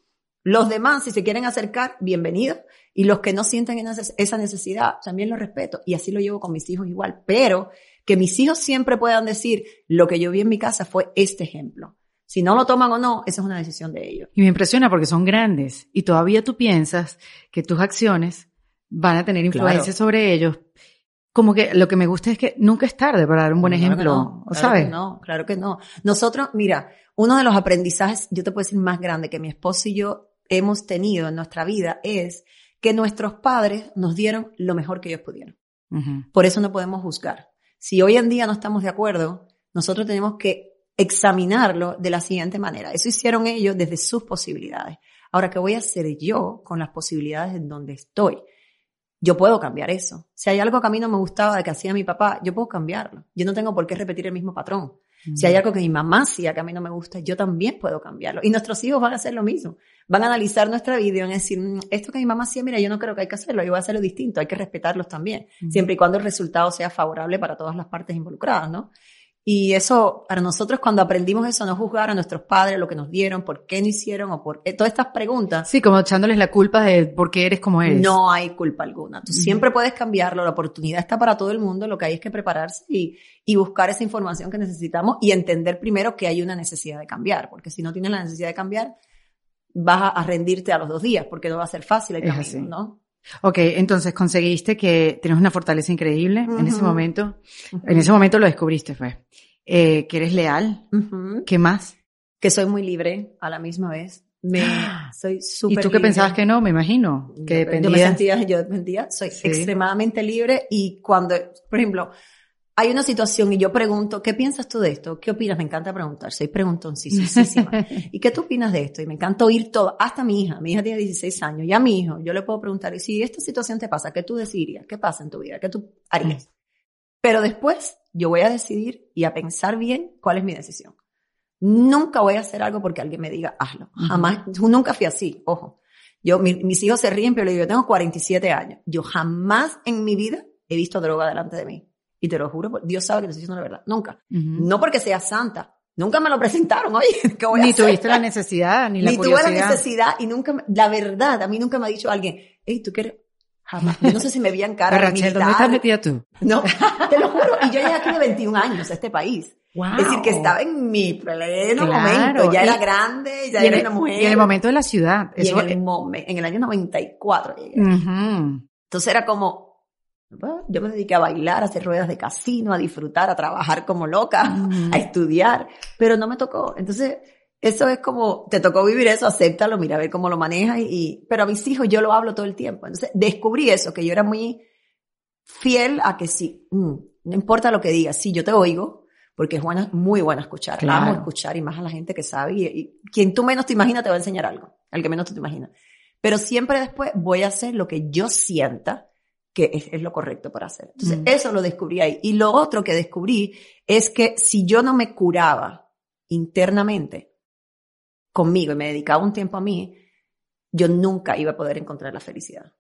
Speaker 2: Los demás, si se quieren acercar, bienvenidos. Y los que no sienten esa necesidad, también lo respeto. Y así lo llevo con mis hijos igual. Pero que mis hijos siempre puedan decir, lo que yo vi en mi casa fue este ejemplo. Si no lo toman o no, esa es una decisión de ellos.
Speaker 1: Y me impresiona porque son grandes y todavía tú piensas que tus acciones van a tener influencia sobre ellos, como que lo que me gusta es que nunca es tarde para dar un buen ejemplo,
Speaker 2: no, claro
Speaker 1: ¿sabes?
Speaker 2: Que no, claro que no. Nosotros, mira, uno de los aprendizajes, yo te puedo decir más grande que mi esposo y yo hemos tenido en nuestra vida es que nuestros padres nos dieron lo mejor que ellos pudieron. Por eso no podemos juzgar. Si hoy en día no estamos de acuerdo, nosotros tenemos que examinarlo de la siguiente manera. Eso hicieron ellos desde sus posibilidades. Ahora, ¿qué voy a hacer yo con las posibilidades en donde estoy? Yo puedo cambiar eso. Si hay algo que a mí no me gustaba de que hacía mi papá, yo puedo cambiarlo. Yo no tengo por qué repetir el mismo patrón. Si hay algo que mi mamá hacía que a mí no me gusta, yo también puedo cambiarlo. Y nuestros hijos van a hacer lo mismo. Van a analizar nuestra vida y van a decir, mm, esto que mi mamá hacía, mira, yo no creo que hay que hacerlo, yo voy a hacerlo distinto, hay que respetarlos también, siempre y cuando el resultado sea favorable para todas las partes involucradas, ¿no? Y eso, para nosotros cuando aprendimos eso, no juzgar a nuestros padres lo que nos dieron, por qué no hicieron o por todas estas preguntas.
Speaker 1: Sí, como echándoles la culpa de por qué eres como eres.
Speaker 2: No hay culpa alguna. Tú siempre puedes cambiarlo, la oportunidad está para todo el mundo, lo que hay es que prepararse y, y buscar esa información que necesitamos y entender primero que hay una necesidad de cambiar, porque si no tienes la necesidad de cambiar, vas a, rendirte a los dos días, porque no va a ser fácil el camino, ¿no?
Speaker 1: Ok, entonces conseguiste que tienes una fortaleza increíble en ese momento. En ese momento lo descubriste, fue. Eh, que eres leal. ¿Qué más?
Speaker 2: Que soy muy libre a la misma vez. Me, soy súper
Speaker 1: ¿Y tú qué pensabas que no? Me imagino. Que dependía.
Speaker 2: Yo me sentía, yo dependía, soy extremadamente libre y cuando, por ejemplo, hay una situación y yo pregunto, ¿qué piensas tú de esto? ¿Qué opinas? Me encanta preguntar, soy preguntoncísima. ¿Y qué tú opinas de esto? Y me encanta oír todo, hasta mi hija, mi hija tiene 16 años, y a mi hijo, yo le puedo preguntar, y si esta situación te pasa, ¿qué tú decidirías? ¿Qué pasa en tu vida? ¿Qué tú harías? Pero después yo voy a decidir y a pensar bien cuál es mi decisión. Nunca voy a hacer algo porque alguien me diga, hazlo. Jamás, nunca fui así, ojo. Yo, mis hijos se ríen, pero yo tengo 47 años. Yo jamás en mi vida he visto droga delante de mí. Y te lo juro, Dios sabe que te estoy diciendo la verdad. Nunca. No porque sea santa. Nunca me lo presentaron, oye, ¿qué voy
Speaker 1: ni
Speaker 2: a hacer?
Speaker 1: tuviste la necesidad, ni la Ni tuve la
Speaker 2: necesidad y nunca, la verdad, a mí nunca me ha dicho alguien, hey, ¿tú quieres? Jamás. Yo no sé si me veían cara
Speaker 1: Pero Rachel, ¿dónde estás metida tú?
Speaker 2: No, te lo juro. Y yo llegué aquí de 21 años a este país. Wow. Es decir, que estaba en mi pleno momento. Ya era grande, ya era una mujer.
Speaker 1: Y en el momento de la ciudad.
Speaker 2: Y en, el momento, en el año 94 llegué. Entonces era como, yo me dediqué a bailar, a hacer ruedas de casino, a disfrutar, a trabajar como loca, a estudiar, pero no me tocó. Entonces, eso es como, te tocó vivir eso, acéptalo, mira a ver cómo lo manejas y, pero a mis hijos yo lo hablo todo el tiempo. Entonces, descubrí eso, que yo era muy fiel a que sí, mm, no importa lo que digas, sí, yo te oigo, porque es buena, muy buena escuchar. Claro. Amo escuchar y más a la gente que sabe y, y, quien tú menos te imaginas te va a enseñar algo, al que menos tú te imaginas. Pero siempre después voy a hacer lo que yo sienta que es, lo correcto para hacer. Entonces, mm. eso lo descubrí ahí. Y lo otro que descubrí es que si yo no me curaba internamente conmigo y me dedicaba un tiempo a mí, yo nunca iba a poder encontrar la felicidad.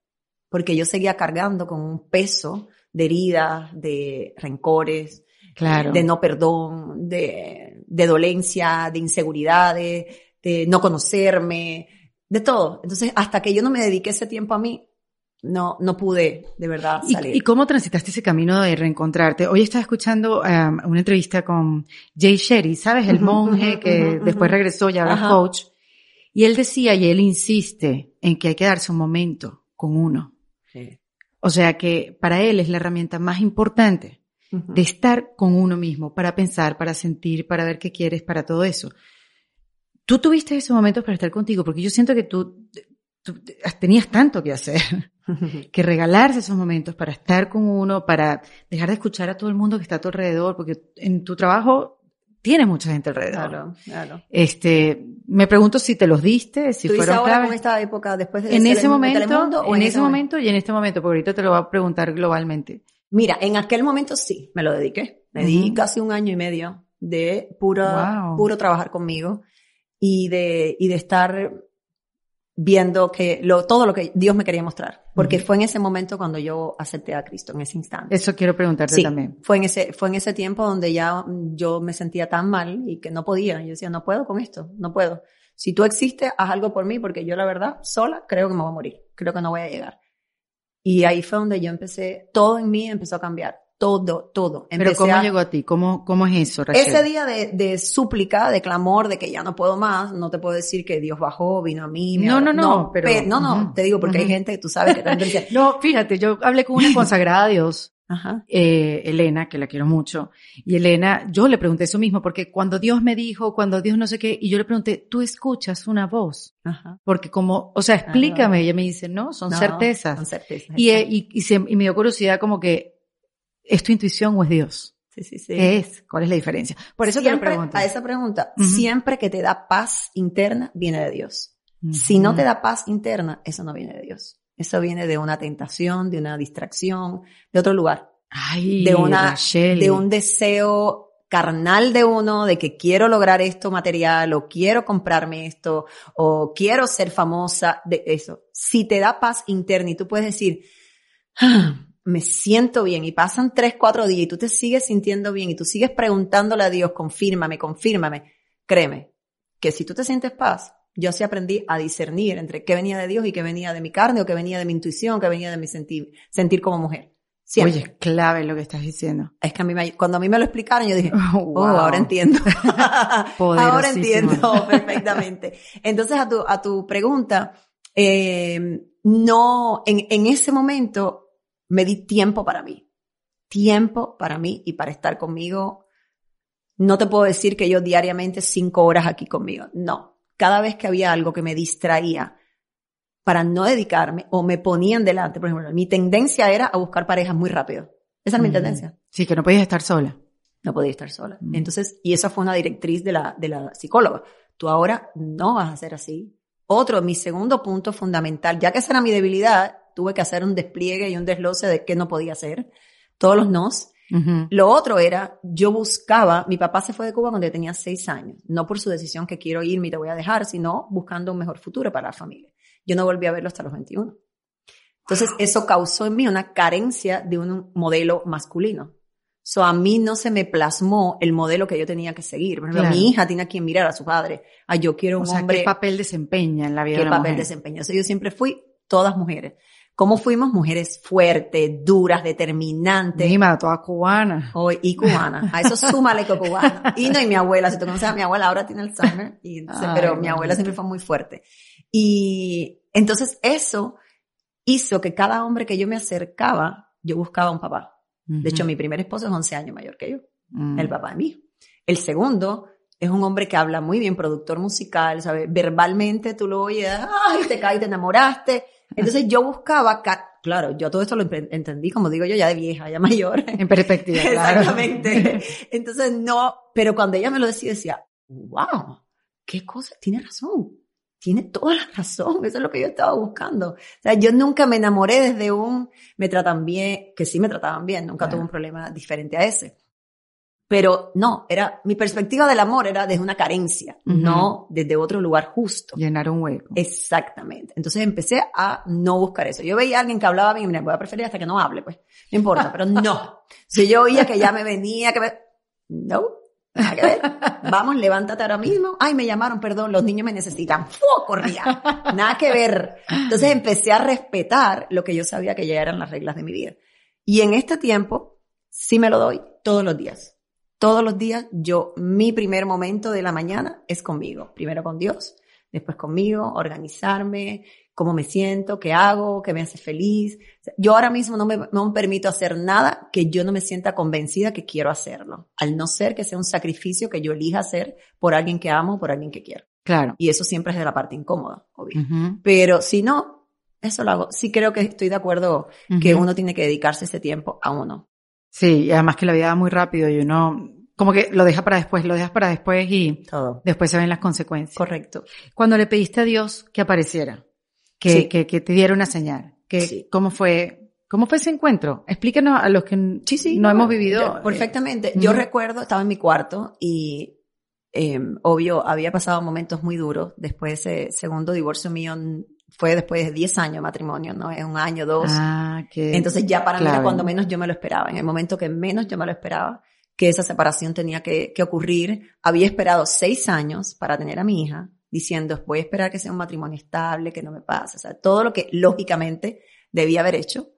Speaker 2: Porque yo seguía cargando con un peso de heridas, de rencores, claro. de no perdón, de, de dolencia, de inseguridades, de no conocerme, de todo. Entonces, hasta que yo no me dediqué ese tiempo a mí, no, no pude de verdad salir.
Speaker 1: ¿Y, cómo transitaste ese camino de reencontrarte? Hoy estaba escuchando um, una entrevista con Jay Sherry, ¿sabes? El monje que después regresó y ahora coach. Y él decía, y él insiste, en que hay que darse un momento con uno. O sea que para él es la herramienta más importante de estar con uno mismo, para pensar, para sentir, para ver qué quieres, para todo eso. Tú tuviste esos momentos para estar contigo, porque yo siento que tú tenías tanto que hacer, que regalarse esos momentos para estar con uno, para dejar de escuchar a todo el mundo que está a tu alrededor, porque en tu trabajo tienes mucha gente alrededor. Claro, claro. Este, me pregunto si te los diste, si fueron
Speaker 2: ahora con esta época después de
Speaker 1: en ese momento, en, en, ese momento y en este momento, porque ahorita te lo voy a preguntar globalmente.
Speaker 2: Mira, en aquel momento sí, me lo dediqué. Me di casi un año y medio de puro, puro trabajar conmigo y de, y de estar viendo que lo, todo lo que Dios me quería mostrar. Porque fue en ese momento cuando yo acepté a Cristo, en ese instante.
Speaker 1: Eso quiero preguntarte
Speaker 2: sí,
Speaker 1: también.
Speaker 2: Fue en ese, fue en ese tiempo donde ya yo me sentía tan mal y que no podía. Yo decía, no puedo con esto, no puedo. Si tú existes, haz algo por mí, porque yo la verdad, sola, creo que me voy a morir. Creo que no voy a llegar. Y ahí fue donde yo empecé, todo en mí empezó a cambiar todo, todo.
Speaker 1: Pero ¿cómo llegó a ti? ¿Cómo, cómo es eso, Rachel?
Speaker 2: Ese día de, de, súplica, de clamor, de que ya no puedo más, no te puedo decir que Dios bajó, vino a mí.
Speaker 1: no, no, no, pero...
Speaker 2: no, no, te digo porque hay gente que tú sabes que también
Speaker 1: dice... no, fíjate, yo hablé con una consagrada a Dios, Ajá. Eh, Elena, que la quiero mucho, y Elena, yo le pregunté eso mismo, porque cuando Dios me dijo, cuando Dios no sé qué, y yo le pregunté, ¿tú escuchas una voz? Ajá. Porque como, o sea, explícame, ella me dice, no, son certezas. Son certezas. Y, y, y, y me dio curiosidad como que, ¿Es tu intuición o es Dios?
Speaker 2: Sí, sí, sí.
Speaker 1: ¿Qué es? ¿Cuál es la diferencia?
Speaker 2: Por eso siempre, te lo pregunto. A esa pregunta, siempre que te da paz interna, viene de Dios. Si no te da paz interna, eso no viene de Dios. Eso viene de una tentación, de una distracción, de otro lugar.
Speaker 1: Ay,
Speaker 2: de una,
Speaker 1: Rachel.
Speaker 2: de un deseo carnal de uno, de que quiero lograr esto material, o quiero comprarme esto, o quiero ser famosa, de eso. Si te da paz interna y tú puedes decir, "Ah, me siento bien, y pasan tres, cuatro días y tú te sigues sintiendo bien y tú sigues preguntándole a Dios, confírmame, confírmame, créeme, que si tú te sientes paz, yo sí aprendí a discernir entre qué venía de Dios y qué venía de mi carne, o qué venía de mi intuición, qué venía de mi sentir, sentir como mujer. Siempre.
Speaker 1: Oye, es clave lo que estás diciendo.
Speaker 2: Es que a mí me, cuando a mí me lo explicaron, yo dije,
Speaker 1: Oh,
Speaker 2: oh,
Speaker 1: wow.
Speaker 2: ahora entiendo. ahora entiendo perfectamente. Entonces, a tu, a tu pregunta, eh, no, en, en ese momento me di tiempo para mí. Tiempo para mí y para estar conmigo. No te puedo decir que yo diariamente cinco horas aquí conmigo. No. Cada vez que había algo que me distraía para no dedicarme o me ponían delante, por ejemplo, mi tendencia era a buscar parejas muy rápido. Esa es mi
Speaker 1: Mm.
Speaker 2: tendencia
Speaker 1: Sí, que no podías estar sola.
Speaker 2: no podía estar sola.
Speaker 1: Mm.
Speaker 2: Entonces, y esa fue una directriz de la, de la psicóloga. Tú ahora no vas a ser así. Otro, mi segundo punto fundamental, ya que esa era mi debilidad, tuve que hacer un despliegue y un desglose de qué no podía hacer. Todos los nos.
Speaker 1: Ujú.
Speaker 2: Lo otro era, yo buscaba, mi papá se fue de Cuba cuando yo tenía seis años, no por su decisión que quiero irme y te voy a dejar, sino buscando un mejor futuro para la familia. Yo no volví a verlo hasta los 21. Entonces, eso causó en mí una carencia de un modelo masculino. So, a mí no se me plasmó el modelo que yo tenía que seguir. Por ejemplo,
Speaker 1: Claro.
Speaker 2: mi hija tiene a quien mirar a su padre. Ah, yo quiero un
Speaker 1: O sea,
Speaker 2: hombre
Speaker 1: ¿qué papel desempeña en la vida
Speaker 2: qué
Speaker 1: de una
Speaker 2: papel
Speaker 1: mujer?
Speaker 2: desempeñó. O sea, yo siempre fui todas mujeres. ¿Cómo fuimos? Mujeres fuertes, duras, determinantes.
Speaker 1: Mima, toda cubana.
Speaker 2: Hoy, y cubana. A eso súmale que cubana. Y no, y mi abuela, si tú conoces a mi abuela, ahora tiene Alzheimer, y
Speaker 1: Ay,
Speaker 2: pero mi abuela siempre fue muy fuerte. Y entonces eso hizo que cada hombre que yo me acercaba, yo buscaba un papá. De hecho, mi primer esposo es 11 años mayor que yo,
Speaker 1: Mm.
Speaker 2: el papá de mí. El segundo es un hombre que habla muy bien, productor musical, ¿sabes? Verbalmente tú lo oyes, ay, te caes, te enamoraste. Entonces yo buscaba, ca- claro, yo todo esto lo entendí, como digo yo, ya de vieja, ya mayor.
Speaker 1: En perspectiva, claro.
Speaker 2: Exactamente. Entonces, no, pero cuando ella me lo decía, decía, wow, qué cosa, tiene razón. Tiene toda la razón, eso es lo que yo estaba buscando. O sea, yo nunca me enamoré desde un, me tratan bien, que sí me trataban bien, nunca
Speaker 1: Claro.
Speaker 2: tuve un problema diferente a ese. Pero no, era, mi perspectiva del amor era desde una carencia,
Speaker 1: Ujú.
Speaker 2: no desde otro lugar justo.
Speaker 1: Llenar un hueco.
Speaker 2: Exactamente. Entonces empecé a no buscar eso. Yo veía a alguien que hablaba bien me voy a preferir hasta que no hable, pues. No importa, pero no. Si yo oía que ya me venía, que me... No, nada que ver. Vamos, levántate ahora mismo. Ay, me llamaron, perdón, los niños me necesitan. ¡Fu! Corría. Nada que ver. Entonces empecé a respetar lo que yo sabía que ya eran las reglas de mi vida. Y en este tiempo, sí me lo doy todos los días. Todos los días, yo, mi primer momento de la mañana es conmigo. Primero con Dios, después conmigo, organizarme, cómo me siento, qué hago, qué me hace feliz. Yo ahora mismo no me, no me permito hacer nada que yo no me sienta convencida que quiero hacerlo, al no ser que sea un sacrificio que yo elija hacer por alguien que amo, por alguien que quiero.
Speaker 1: Claro.
Speaker 2: Y eso siempre es de la parte incómoda, obvio. Pero si no, eso lo hago. Sí creo que estoy de acuerdo que uno tiene que dedicarse ese tiempo a uno.
Speaker 1: Sí, y además que la vida va muy rápido y uno como que lo deja para después, lo dejas para después y
Speaker 2: Todo.
Speaker 1: después se ven las consecuencias.
Speaker 2: Correcto.
Speaker 1: Cuando le pediste a Dios que apareciera, que,
Speaker 2: Sí.
Speaker 1: que, que te diera una señal, que
Speaker 2: Sí.
Speaker 1: cómo fue, cómo fue ese encuentro? Explícanos a los que n-
Speaker 2: Sí, sí.
Speaker 1: no, hemos vivido.
Speaker 2: yo-
Speaker 1: eh,
Speaker 2: perfectamente. Yo recuerdo, estaba en mi cuarto y, eh, obvio, había pasado momentos muy duros. Después de ese segundo divorcio mío, fue después de 10 años de matrimonio, ¿no? Es un año, dos.
Speaker 1: Ah, que
Speaker 2: Entonces ya para mí era cuando menos yo me lo esperaba. En el momento que menos yo me lo esperaba, que esa separación tenía que, que ocurrir. Había esperado seis años para tener a mi hija, diciendo, voy a esperar que sea un matrimonio estable, que no me pase. O sea, todo lo que lógicamente debía haber hecho.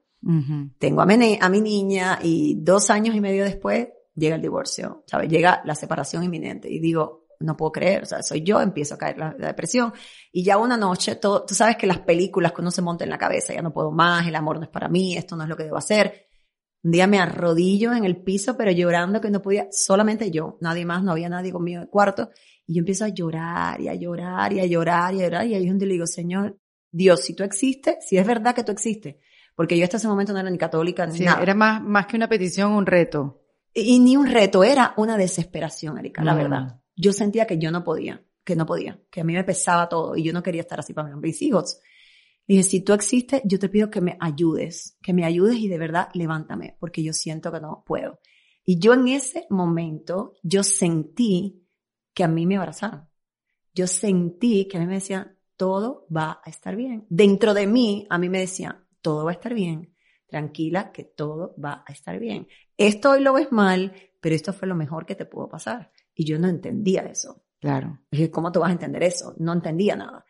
Speaker 2: Tengo a mi, a mi niña y dos años y medio después llega el divorcio, ¿sabes? Llega la separación inminente y digo, no puedo creer, o sea, soy yo, empiezo a caer la, la depresión. Y ya una noche, todo, tú sabes que las películas que uno se monta en la cabeza, ya no puedo más, el amor no es para mí, esto no es lo que debo hacer. Un día me arrodillo en el piso, pero llorando que no podía, solamente yo, nadie más, no había nadie conmigo en el cuarto. Y yo empiezo a llorar y a llorar y a llorar y a llorar. Y ahí es donde le digo, Señor, Dios, si tú existes, si es verdad que tú existes, porque yo hasta ese momento no era ni católica ni
Speaker 1: Sí,
Speaker 2: nada.
Speaker 1: era más, más que una petición, un reto.
Speaker 2: Y ni un reto, era una desesperación, Erika, la
Speaker 1: Mm.
Speaker 2: verdad. Yo sentía que yo no podía. que no podía, que a mí me pesaba todo y yo no quería estar así para mis hijos. Dije, si tú existes, yo te pido que me ayudes, que me ayudes y de verdad levántame, porque yo siento que no puedo. Y yo en ese momento, yo sentí que a mí me abrazaron. Yo sentí que a mí me decían, todo va a estar bien. Dentro de mí, a mí me decían, todo va a estar bien. Tranquila, que todo va a estar bien. Esto hoy lo ves mal, pero esto fue lo mejor que te pudo pasar. Y yo no entendía eso.
Speaker 1: Claro.
Speaker 2: Dije, ¿cómo tú vas a entender eso? No entendía nada.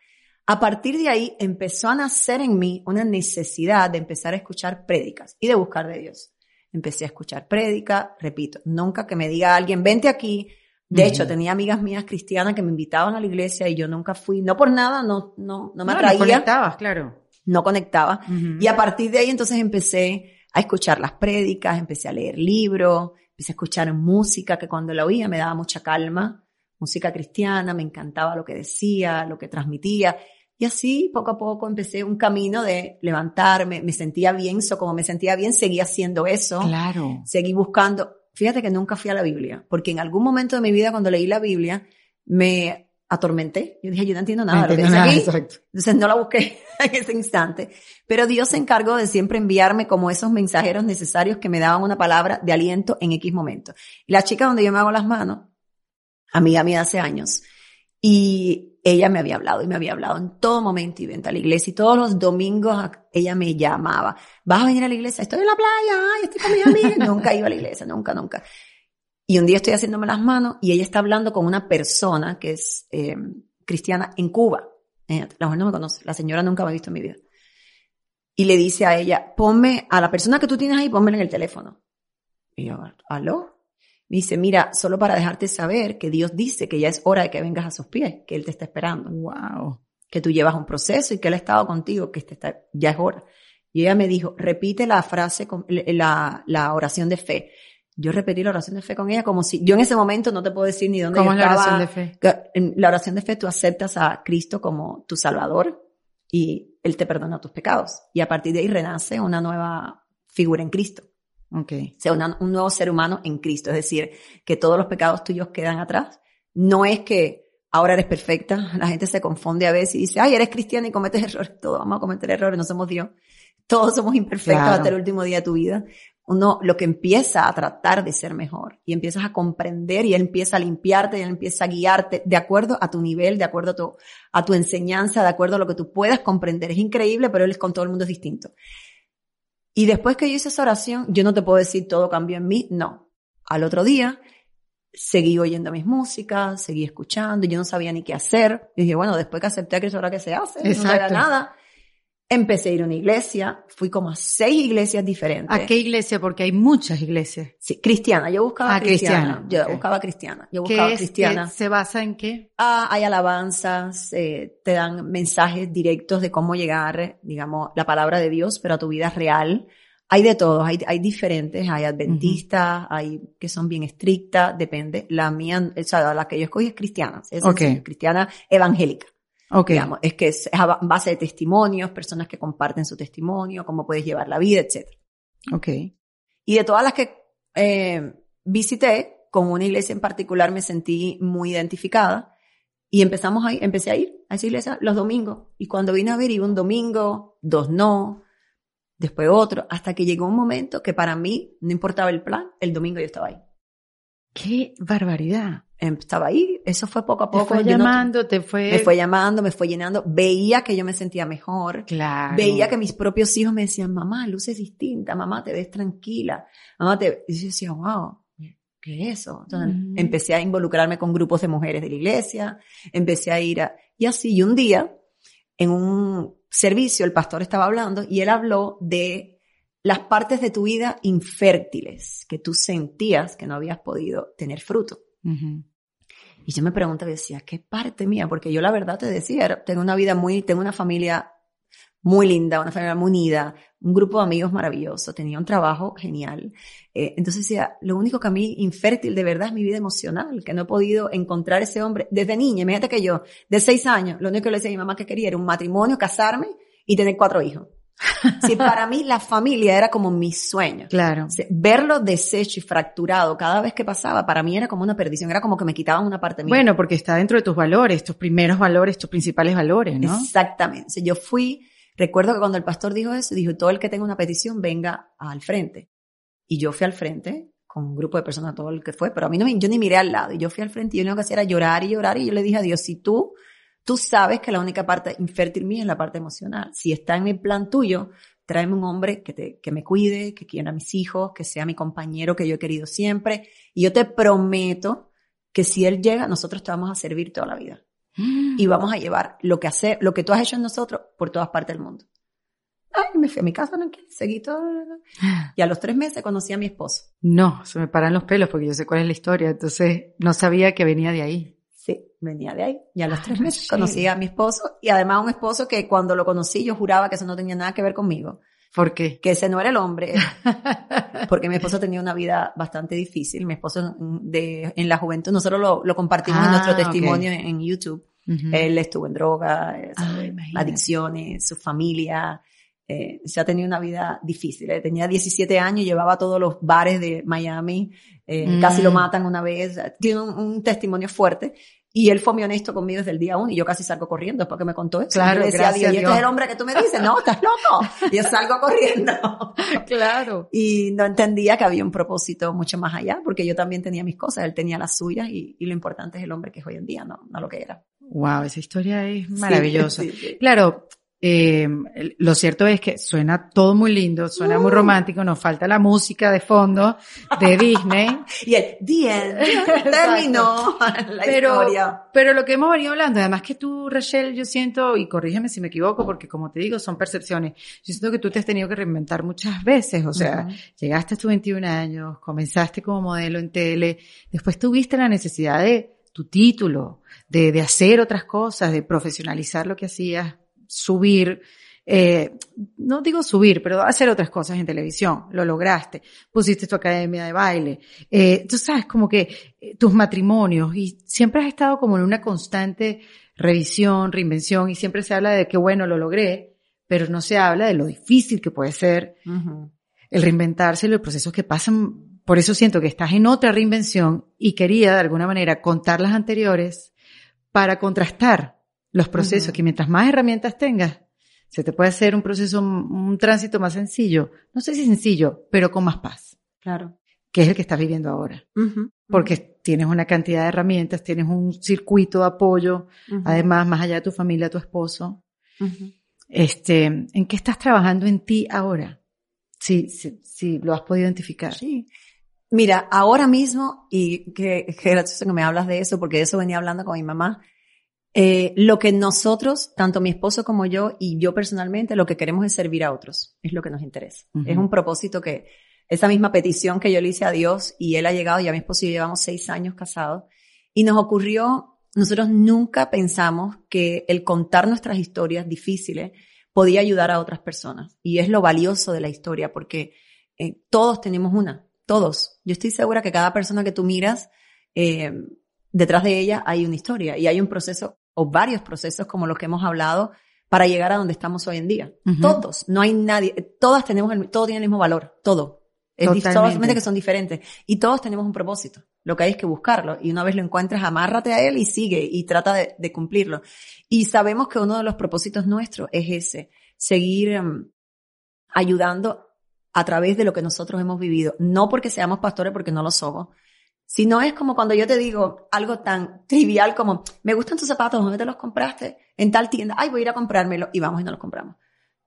Speaker 2: A partir de ahí empezó a nacer en mí una necesidad de empezar a escuchar prédicas y de buscar de Dios. Empecé a escuchar prédicas, repito, nunca que me diga alguien, vente aquí. De hecho, tenía amigas mías cristianas que me invitaban a la iglesia y yo nunca fui, no por nada, no, no, no me atraía. No
Speaker 1: conectabas, claro.
Speaker 2: No conectaba. Y a partir de ahí entonces empecé a escuchar las prédicas, empecé a leer libros, empecé a escuchar música que cuando la oía me daba mucha calma música cristiana, me encantaba lo que decía, lo que transmitía. Y así poco a poco empecé un camino de levantarme, me sentía bien, so como me sentía bien, seguí haciendo eso.
Speaker 1: Claro.
Speaker 2: Seguí buscando. Fíjate que nunca fui a la Biblia, porque en algún momento de mi vida cuando leí la Biblia me atormenté. Yo dije, yo no entiendo nada de lo que dice aquí. Entonces no la busqué en ese instante. Pero Dios se encargó de siempre enviarme como esos mensajeros necesarios que me daban una palabra de aliento en X momento. Y la chica donde yo me hago las manos, amiga mía hace años. Y ella me había hablado y me había hablado en todo momento y vente a la iglesia y todos los domingos ella me llamaba. ¿Vas a venir a la iglesia? Estoy en la playa, ay, estoy con mis amigas. nunca iba a la iglesia, nunca, nunca. Y un día estoy haciéndome las manos y ella está hablando con una persona que es eh, cristiana en Cuba. Eh, la mujer no me conoce, la señora nunca me ha visto en mi vida. Y le dice a ella, ponme a la persona que tú tienes ahí, pónmela en el teléfono. Y yo, ¿aló? dice, mira, solo para dejarte saber que Dios dice que ya es hora de que vengas a sus pies, que Él te está esperando.
Speaker 1: Wow.
Speaker 2: Que tú llevas un proceso y que Él ha estado contigo, que este está, ya es hora. Y ella me dijo, repite la frase, la, la oración de fe. Yo repetí la oración de fe con ella como si, yo en ese momento no te puedo decir ni dónde
Speaker 1: ¿Cómo
Speaker 2: es
Speaker 1: la oración de fe?
Speaker 2: En la oración de fe tú aceptas a Cristo como tu Salvador y Él te perdona tus pecados. Y a partir de ahí renace una nueva figura en Cristo.
Speaker 1: Okay.
Speaker 2: Sea un nuevo ser humano en Cristo. Es decir, que todos los pecados tuyos quedan atrás. No es que ahora eres perfecta. La gente se confunde a veces y dice, ay, eres cristiana y cometes errores. Todos vamos a cometer errores, no somos Dios. Todos somos imperfectos hasta el último día de tu vida. Uno lo que empieza a tratar de ser mejor y empiezas a comprender y él empieza a limpiarte y él empieza a guiarte de acuerdo a tu nivel, de acuerdo a tu, a tu enseñanza, de acuerdo a lo que tú puedas comprender. Es increíble, pero él con todo el mundo es distinto. Y después que yo hice esa oración, yo no te puedo decir todo cambió en mí, no. Al otro día, seguí oyendo mis músicas, seguí escuchando, yo no sabía ni qué hacer. Y dije, bueno, después que acepté a Cristo, ahora qué se hace, no sabía nada. Empecé a ir a una iglesia, fui como a seis iglesias diferentes.
Speaker 1: ¿A qué iglesia? Porque hay muchas iglesias.
Speaker 2: Sí, cristiana. Yo buscaba ah, cristiana. Yo buscaba cristiana. Yo buscaba
Speaker 1: ¿Qué
Speaker 2: cristiana.
Speaker 1: ¿Se basa en qué?
Speaker 2: Ah, hay alabanzas, eh, te dan mensajes directos de cómo llegar, digamos, la palabra de Dios, pero a tu vida real. Hay de todos, hay, hay diferentes, hay adventistas, hay que son bien estrictas, depende. La mía, o sea, la que yo escogí es cristiana, es cristiana evangélica.
Speaker 1: Okay.
Speaker 2: Digamos, es que es a base de testimonios, personas que comparten su testimonio, cómo puedes llevar la vida, etc.
Speaker 1: Ok.
Speaker 2: Y de todas las que eh, visité, con una iglesia en particular me sentí muy identificada y empezamos ahí, empecé a ir a esa iglesia los domingos. Y cuando vine a ver, iba un domingo, dos no, después otro, hasta que llegó un momento que para mí no importaba el plan, el domingo yo estaba ahí.
Speaker 1: ¡Qué barbaridad!
Speaker 2: Estaba ahí, eso fue poco a poco.
Speaker 1: Te fue llamando, te fue...
Speaker 2: Me fue llamando, me fue llenando, veía que yo me sentía mejor.
Speaker 1: Claro.
Speaker 2: Veía que mis propios hijos me decían, mamá, luces distinta, mamá, te ves tranquila, mamá, te... Y yo decía, wow, ¿qué es eso? Entonces empecé a involucrarme con grupos de mujeres de la iglesia, empecé a ir a... Y así, y un día, en un servicio, el pastor estaba hablando y él habló de las partes de tu vida infértiles que tú sentías que no habías podido tener fruto. Y yo me preguntaba y decía, ¿qué parte mía? Porque yo la verdad te decía, tengo una vida muy, tengo una familia muy linda, una familia muy unida, un grupo de amigos maravilloso, tenía un trabajo genial. Eh, entonces decía, lo único que a mí infértil de verdad es mi vida emocional, que no he podido encontrar ese hombre desde niña. Imagínate que yo, de seis años, lo único que le decía a mi mamá que quería era un matrimonio, casarme y tener cuatro hijos. Si para mí la familia era como mi sueño.
Speaker 1: Claro.
Speaker 2: Verlo deshecho y fracturado cada vez que pasaba, para mí era como una perdición, era como que me quitaban una parte mía.
Speaker 1: Bueno, porque está dentro de tus valores, tus primeros valores, tus principales valores, ¿no?
Speaker 2: Exactamente. Yo fui, recuerdo que cuando el pastor dijo eso, dijo, todo el que tenga una petición venga al frente. Y yo fui al frente con un grupo de personas, todo el que fue, pero a mí no, yo ni miré al lado. Y yo fui al frente y yo lo que hacía era llorar y llorar y yo le dije a Dios, si tú Tú sabes que la única parte infértil mía es la parte emocional. Si está en mi plan tuyo, tráeme un hombre que, te, que me cuide, que quiera a mis hijos, que sea mi compañero que yo he querido siempre. Y yo te prometo que si él llega, nosotros te vamos a servir toda la vida. Mm. Y vamos a llevar lo que, hace, lo que tú has hecho en nosotros por todas partes del mundo. Ay, me fui a mi casa, no seguí todo. Y a los tres meses conocí a mi esposo.
Speaker 1: No, se me paran los pelos porque yo sé cuál es la historia, entonces no sabía que venía de ahí.
Speaker 2: Venía de ahí. Y a los tres meses conocí a mi esposo y además un esposo que cuando lo conocí yo juraba que eso no tenía nada que ver conmigo.
Speaker 1: ¿Por qué?
Speaker 2: Que ese no era el hombre. Porque mi esposo tenía una vida bastante difícil. Mi esposo de, en la juventud, nosotros lo, lo compartimos en nuestro ah, testimonio en, YouTube. Él estuvo en droga, adicciones, su familia. Eh, se ha tenido una vida difícil. Eh. Tenía 17 años, llevaba a todos los bares de Miami, eh, casi lo mm. matan una vez. Tiene un, testimonio fuerte. Y él fue muy honesto conmigo desde el día uno y yo casi salgo corriendo después que me contó eso.
Speaker 1: Claro,
Speaker 2: y decía,
Speaker 1: gracias,
Speaker 2: y este es el hombre que tú me dices, no, estás loco. Y yo salgo corriendo.
Speaker 1: claro.
Speaker 2: Y no entendía que había un propósito mucho más allá, porque yo también tenía mis cosas, él tenía las suyas y, y lo importante es el hombre que es hoy en día, no, no lo que era.
Speaker 1: Wow, esa historia es maravillosa. Claro, eh, lo cierto es que suena todo muy lindo, suena muy uh. romántico, nos falta la música de fondo de Disney.
Speaker 2: y el bien terminó la
Speaker 1: pero,
Speaker 2: historia.
Speaker 1: Pero lo que hemos venido hablando, además que tú, Rachel, yo siento, y corrígeme si me equivoco, porque como te digo, son percepciones, yo siento que tú te has tenido que reinventar muchas veces, o sea, llegaste a tus 21 años, comenzaste como modelo en tele, después tuviste la necesidad de tu título, de, de hacer otras cosas, de profesionalizar lo que hacías subir, eh, no digo subir, pero hacer otras cosas en televisión. Lo lograste. Pusiste tu academia de baile. Eh, tú sabes, como que eh, tus matrimonios y siempre has estado como en una constante revisión, reinvención y siempre se habla de que bueno, lo logré, pero no se habla de lo difícil que puede ser el reinventarse los procesos que pasan. Por eso siento que estás en otra reinvención y quería de alguna manera contar las anteriores para contrastar los procesos, que mientras más herramientas tengas, se te puede hacer un proceso, un tránsito más sencillo. No sé si sencillo, pero con más paz.
Speaker 2: Claro.
Speaker 1: Que es el que estás viviendo ahora. Porque tienes una cantidad de herramientas, tienes un circuito de apoyo, además, más allá de tu familia, tu esposo. Este, ¿en qué estás trabajando en ti ahora? Si, si, lo has podido identificar.
Speaker 2: Sí. Mira, ahora mismo, y que, que gracioso que me hablas de eso, porque de eso venía hablando con mi mamá, eh, lo que nosotros, tanto mi esposo como yo y yo personalmente, lo que queremos es servir a otros. Es lo que nos interesa. Es un propósito que, esa misma petición que yo le hice a Dios y él ha llegado, ya mi esposo y yo llevamos seis años casados, y nos ocurrió, nosotros nunca pensamos que el contar nuestras historias difíciles podía ayudar a otras personas. Y es lo valioso de la historia, porque eh, todos tenemos una, todos. Yo estoy segura que cada persona que tú miras, eh, detrás de ella hay una historia y hay un proceso o varios procesos como los que hemos hablado para llegar a donde estamos hoy en día. Todos, no hay nadie, todas tenemos el, todo tiene el mismo valor, todo. Es solamente que son diferentes. Y todos tenemos un propósito. Lo que hay es que buscarlo. Y una vez lo encuentras, amárrate a él y sigue y trata de, cumplirlo. Y sabemos que uno de los propósitos nuestros es ese, seguir em, ayudando a través de lo que nosotros hemos vivido. No porque seamos pastores, porque no lo somos, si no es como cuando yo te digo algo tan trivial como, me gustan tus zapatos, ¿dónde te los compraste? En tal tienda, ay, voy a ir a comprármelo y vamos y nos los compramos.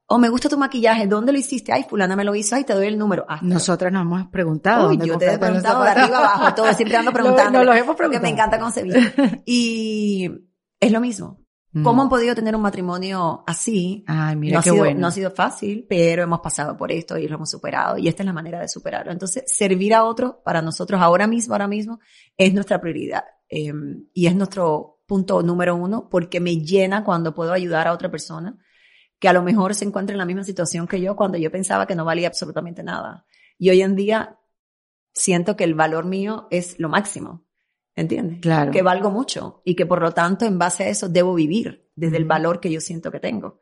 Speaker 2: O me gusta tu maquillaje, ¿dónde lo hiciste? Ay, fulana me lo hizo, ay, te doy el número.
Speaker 1: Ah, Nosotras nos hemos preguntado.
Speaker 2: Uy, yo te he preguntado de arriba abajo, todo, siempre ando preguntando. No, lo hemos preguntado. Porque me encanta concebir. Y es lo mismo. ¿Cómo han mm. podido tener un matrimonio así?
Speaker 1: Ay, mira
Speaker 2: no
Speaker 1: qué
Speaker 2: ha sido,
Speaker 1: bueno.
Speaker 2: No ha sido fácil, pero hemos pasado por esto y lo hemos superado. Y esta es la manera de superarlo. Entonces, servir a otro para nosotros ahora mismo, ahora mismo, es nuestra prioridad. Em, y es nuestro punto número uno porque me llena cuando puedo ayudar a otra persona que a lo mejor se encuentra en la misma situación que yo cuando yo pensaba que no valía absolutamente nada. Y hoy en día siento que el valor mío es lo máximo. ¿Entiendes?
Speaker 1: Claro.
Speaker 2: Que valgo mucho y que por lo tanto en base a eso debo vivir desde el valor que yo siento que tengo.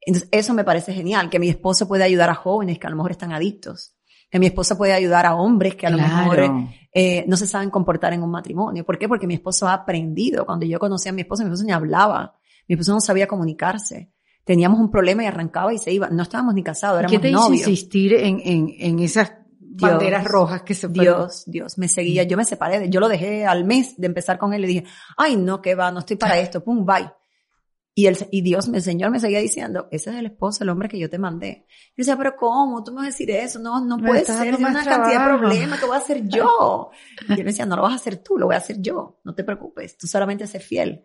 Speaker 2: Entonces, eso me parece genial, que mi esposo puede ayudar a jóvenes que a lo mejor están adictos, que mi esposa puede ayudar a hombres que a lo mejor eh, no se saben comportar en un matrimonio. ¿Por qué? Porque mi esposo ha aprendido. Cuando yo conocí a mi esposo, mi esposo ni hablaba, mi esposo no sabía comunicarse. Teníamos un problema y arrancaba y se iba. No estábamos ni casados, éramos
Speaker 1: ¿Qué te
Speaker 2: novios.
Speaker 1: Hizo insistir en, en, en esas banderas rojas que se
Speaker 2: Dios, Dios, me seguía. Yo me separé, yo lo dejé al mes de empezar con él. Le dije, ay, no, que va, no estoy para esto, pum, bye. Y, el, y Dios, el Señor me seguía diciendo, ese es el esposo, el hombre que yo te mandé. Yo decía, pero ¿cómo? Tú me vas a decir eso. No, no puede ser. Es una cantidad de problemas que voy a hacer yo. Y él me decía, no lo vas a hacer tú, lo voy a hacer yo. No te preocupes. Tú solamente sé fiel.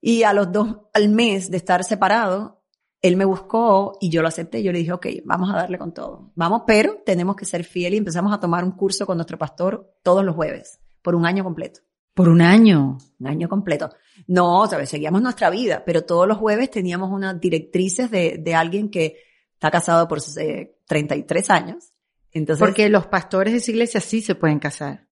Speaker 2: Y a los dos, al mes de estar separado, él me buscó y yo lo acepté. Yo le dije, ok, vamos a darle con todo. Vamos, pero tenemos que ser fiel y empezamos a tomar un curso con nuestro pastor todos los jueves, por un año completo.
Speaker 1: Por un año.
Speaker 2: Un año completo. No, ¿sabes? seguíamos nuestra vida, pero todos los jueves teníamos unas directrices de, de alguien que está casado por eh, 33 años. Entonces,
Speaker 1: Porque los pastores de esa iglesia sí se pueden casar.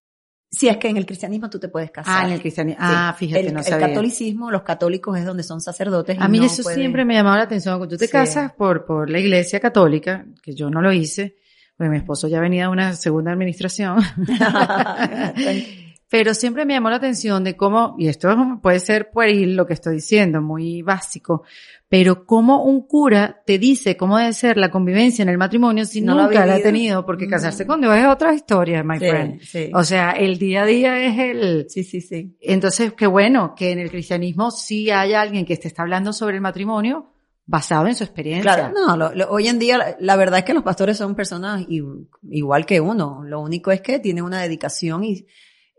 Speaker 2: Sí, es que en el cristianismo tú te puedes casar.
Speaker 1: Ah, en el cristianismo. Ah, fíjate,
Speaker 2: el,
Speaker 1: no sabía.
Speaker 2: El catolicismo, los católicos es donde son sacerdotes.
Speaker 1: A mí
Speaker 2: no
Speaker 1: eso
Speaker 2: pueden...
Speaker 1: siempre me llamaba la atención. Cuando tú te
Speaker 2: Sí.
Speaker 1: casas por, por la iglesia católica, que yo no lo hice, porque mi esposo ya venía de una segunda administración. Pero siempre me llamó la atención de cómo, y esto puede ser pueril lo que estoy diciendo, muy básico, pero cómo un cura te dice cómo debe ser la convivencia en el matrimonio si
Speaker 2: No
Speaker 1: nunca la ha tenido, porque
Speaker 2: Mm.
Speaker 1: casarse con Dios es otra historia, my friend.
Speaker 2: sí.
Speaker 1: O sea, el día a día es el,
Speaker 2: sí, sí, sí.
Speaker 1: entonces, qué bueno que en el cristianismo sí haya alguien que te está hablando sobre el matrimonio basado en su experiencia.
Speaker 2: Claro, no, lo- lo- hoy en día la, la verdad es que los pastores son personas i- igual que uno. Lo único es que tienen una dedicación y,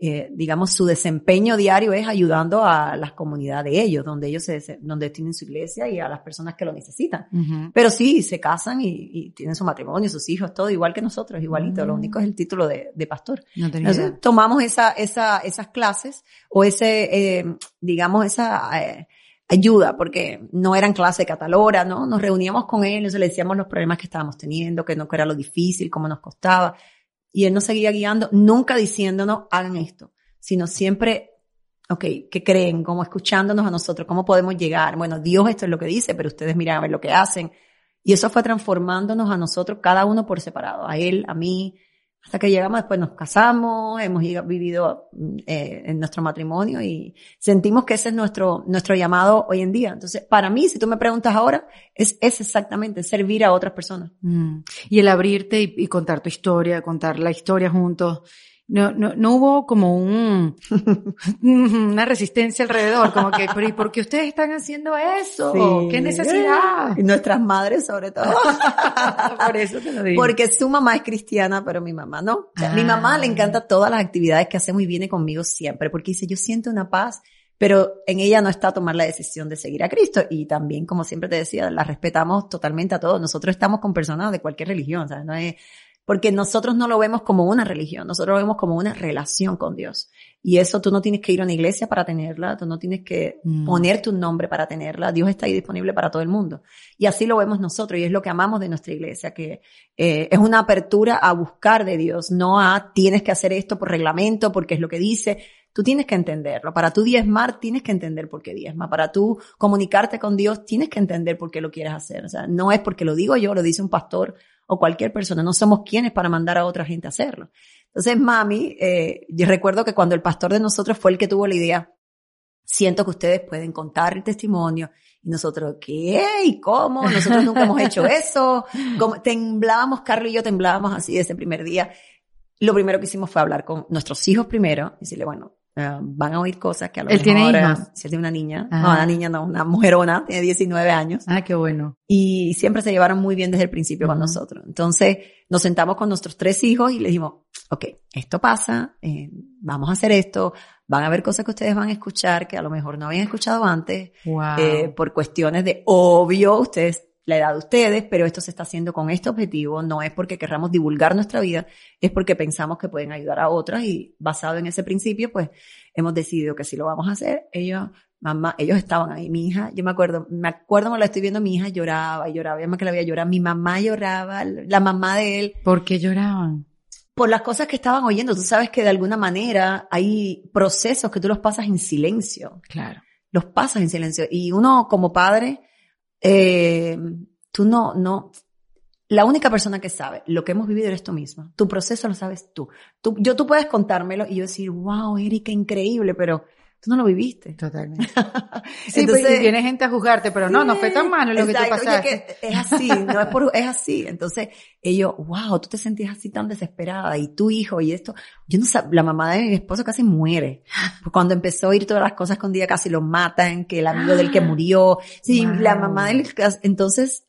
Speaker 2: eh, digamos, su desempeño diario es ayudando a las comunidades de ellos, donde ellos se, donde tienen su iglesia y a las personas que lo necesitan. Pero sí, se casan y, y tienen su matrimonio, sus hijos, todo igual que nosotros, igualito. Lo
Speaker 1: Mm.
Speaker 2: único es el título de, de pastor.
Speaker 1: No tenía
Speaker 2: Entonces,
Speaker 1: idea.
Speaker 2: tomamos esa, esa, esas clases o ese, eh, digamos, esa eh, ayuda, porque no eran clases cataloras, ¿no? Nos reuníamos con entonces le decíamos los problemas que estábamos teniendo, que no que era lo difícil, cómo nos costaba. Y él nos seguía guiando, nunca diciéndonos, hagan esto, sino siempre, ok, ¿qué creen? Como escuchándonos a nosotros, ¿cómo podemos llegar? Bueno, Dios esto es lo que dice, pero ustedes miran a ver lo que hacen. Y eso fue transformándonos a nosotros, cada uno por separado, a él, a mí, hasta que llegamos, después nos casamos, hemos ido- vivido eh, en nuestro matrimonio y sentimos que ese es nuestro, nuestro llamado hoy en día. Entonces, para mí, si tú me preguntas ahora, es, es exactamente servir a otras personas.
Speaker 1: Mm. Y el abrirte y, y contar tu historia, contar la historia juntos. No, no, no hubo como un, una resistencia alrededor, como que, pero ¿y por qué ustedes están haciendo eso?
Speaker 2: Sí.
Speaker 1: ¿Qué necesidad?
Speaker 2: Y nuestras madres, sobre todo.
Speaker 1: Por eso te lo digo.
Speaker 2: Porque su mamá es cristiana, pero mi mamá no. O sea, Mi
Speaker 1: Ah.
Speaker 2: mamá le encanta todas las actividades que hacemos y viene conmigo siempre, porque dice, yo siento una paz, pero en ella no está tomar la decisión de seguir a Cristo. Y también, como siempre te decía, la respetamos totalmente a todos. Nosotros estamos con personas de cualquier religión, ¿sabes? No es, porque nosotros no lo vemos como una religión, nosotros lo vemos como una relación con Dios. Y eso tú no tienes que ir a una iglesia para tenerla, tú no tienes que
Speaker 1: Mm.
Speaker 2: ponerte un nombre para tenerla, Dios está ahí disponible para todo el mundo. Y así lo vemos nosotros y es lo que amamos de nuestra iglesia, que eh, es una apertura a buscar de Dios, no a tienes que hacer esto por reglamento, porque es lo que dice. Tú tienes que entenderlo. Para tú diezmar, tienes que entender por qué diezma. Para tú comunicarte con Dios, tienes que entender por qué lo quieres hacer. O sea, no es porque lo digo yo, lo dice un pastor o cualquier persona. No somos quienes para mandar a otra gente a hacerlo. Entonces, mami, eh, yo recuerdo que cuando el pastor de nosotros fue el que tuvo la idea, siento que ustedes pueden contar el testimonio. Y nosotros, ¿qué? ¿Y cómo? Nosotros nunca hemos hecho eso. Como, temblábamos, Carlos y yo temblábamos así ese primer día. Lo primero que hicimos fue hablar con nuestros hijos primero y decirle, bueno, eh, van a oír cosas que a lo
Speaker 1: ¿Él tiene
Speaker 2: mejor... eh? Si él tiene una niña. No, una niña no, una mujerona, tiene 19 años
Speaker 1: Ah, qué bueno.
Speaker 2: y siempre se llevaron muy bien desde el principio con nosotros. Entonces nos sentamos con nuestros tres hijos y les dijimos, ok, esto pasa, eh, vamos a hacer esto, van a haber cosas que ustedes van a escuchar que a lo mejor no habían escuchado antes,
Speaker 1: Wow.
Speaker 2: eh, por cuestiones de obvio, ustedes, la edad de ustedes, pero esto se está haciendo con este objetivo, no es porque querramos divulgar nuestra vida, es porque pensamos que pueden ayudar a otras y basado en ese principio, pues hemos decidido que si lo vamos a hacer, ellos, mamá, ellos estaban ahí, mi hija, yo me acuerdo, me acuerdo cuando la estoy viendo, mi hija lloraba y lloraba, me que la veía llorar, mi mamá lloraba, la mamá de él,
Speaker 1: ¿Por qué lloraban?
Speaker 2: por las cosas que estaban oyendo, tú sabes que de alguna manera hay procesos que tú los pasas en silencio.
Speaker 1: Claro.
Speaker 2: los pasas en silencio. Y uno como padre, eh, tú no, no, la única persona que sabe lo que hemos vivido eres tú misma. Tu proceso lo sabes tú. tú yo, tú puedes contármelo y yo decir, wow, Erika, increíble, pero tú no lo viviste.
Speaker 1: Totalmente. sí, pues, Entonces, viene gente a juzgarte, pero no, no fue tan malo lo que tú pasaste.
Speaker 2: es así, no es por, es así. Entonces, ellos, wow, tú te sentías así tan desesperada y tu hijo y esto. Yo no sé, la mamá de mi esposo casi muere. Cuando empezó a oír todas las cosas con día casi lo matan, que el amigo del que murió. Sí, la mamá del, entonces,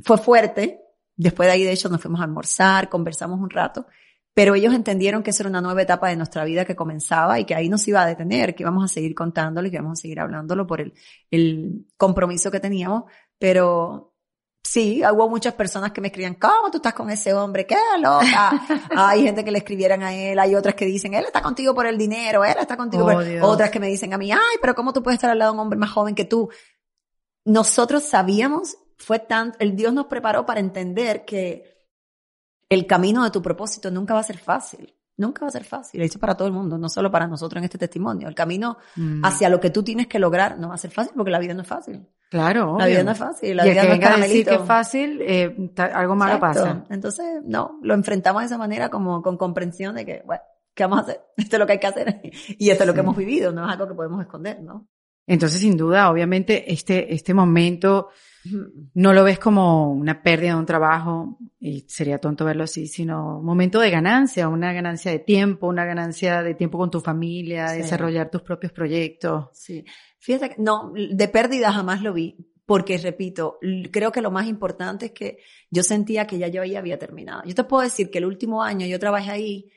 Speaker 2: fue fuerte Después de ahí, de hecho, nos fuimos a almorzar, conversamos un rato, pero ellos entendieron que esa era una nueva etapa de nuestra vida que comenzaba y que ahí nos iba a detener, que íbamos a seguir contándolo y que íbamos a seguir hablándolo por el, el compromiso que teníamos, pero sí, hubo muchas personas que me escribían, ¿cómo tú estás con ese hombre? ¡Qué loca! hay gente que le escribieran a él, hay otras que dicen, él está contigo por el dinero, él está contigo por... Oh, otras que me dicen a mí, ay, pero ¿cómo tú puedes estar al lado de un hombre más joven que tú? Nosotros sabíamos fue tan, el Dios nos preparó para entender que el camino de tu propósito nunca va a ser fácil. Nunca va a ser fácil. Eso para todo el mundo, no solo para nosotros en este testimonio. El camino mm. hacia lo que tú tienes que lograr no va a ser fácil porque la vida no es fácil.
Speaker 1: Claro.
Speaker 2: La vida no es fácil. La vida no es
Speaker 1: decir que es fácil, eh, algo malo pasa.
Speaker 2: Entonces, no, lo enfrentamos de esa manera como con comprensión de que, bueno, ¿qué vamos a hacer? Esto es lo que hay que hacer. Y esto es lo que hemos vivido, no es algo que podemos esconder, ¿no?
Speaker 1: Entonces, sin duda, obviamente, este, este momento no lo ves como una pérdida de un trabajo, y sería tonto verlo así, sino momento de ganancia, una ganancia de tiempo, una ganancia de tiempo con tu familia, desarrollar tus propios proyectos.
Speaker 2: Sí. Fíjate que no, de pérdida jamás lo vi, porque repito, creo que lo más importante es que yo sentía que ya yo ahí había terminado. Yo te puedo decir que el último año yo trabajé ahí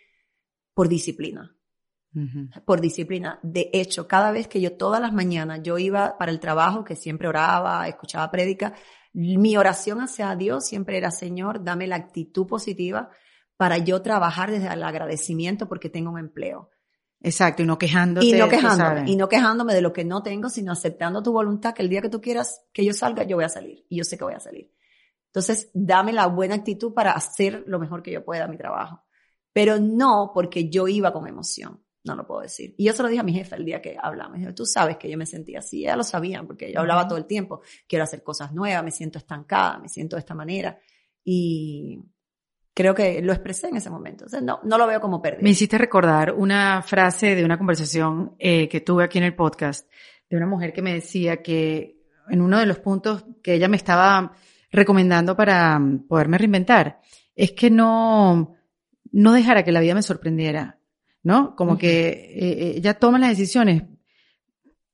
Speaker 2: por disciplina por disciplina. De hecho, cada vez que yo todas las mañanas yo iba para el trabajo, que siempre oraba, escuchaba prédica, mi oración hacia Dios siempre era, Señor, dame la actitud positiva para yo trabajar desde el agradecimiento porque tengo un empleo.
Speaker 1: Exacto, y no quejándote.
Speaker 2: Y no quejándome, y no quejándome de lo que no tengo, sino aceptando tu voluntad que el día que tú quieras que yo salga, yo voy a salir. Y yo sé que voy a salir. Entonces, dame la buena actitud para hacer lo mejor que yo pueda mi trabajo. Pero no porque yo iba con emoción no lo puedo decir. Y yo se lo dije a mi jefe el día que hablamos. Tú sabes que yo me sentía así. Ella lo sabía porque yo hablaba todo el tiempo. Quiero hacer cosas nuevas, me siento estancada, me siento de esta manera. Y creo que lo expresé en ese momento. O sea, no, no lo veo como pérdida.
Speaker 1: Me hiciste recordar una frase de una conversación eh, que tuve aquí en el podcast de una mujer que me decía que en uno de los puntos que ella me estaba recomendando para poderme reinventar es que no, no dejara que la vida me sorprendiera ¿no? Como que eh, ella toma las decisiones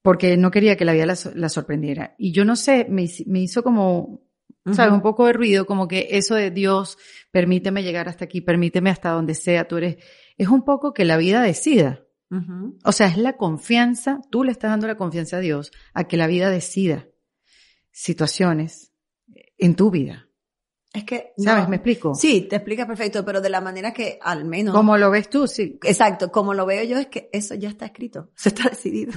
Speaker 1: porque no quería que la vida la, sorprendiera. Y yo no sé, me, hizo como, ¿sabes? Un poco de ruido, como que eso de Dios, permíteme llegar hasta aquí, permíteme hasta donde sea, tú eres, es un poco que la vida decida. O sea, es la confianza, tú le estás dando la confianza a Dios a que la vida decida situaciones en tu vida.
Speaker 2: Es que,
Speaker 1: ¿sabes? ¿Me explico?
Speaker 2: Sí, te explica perfecto, pero de la manera que al menos.
Speaker 1: Como lo ves tú, sí.
Speaker 2: Exacto, como lo veo yo es que eso ya está escrito, eso está decidido.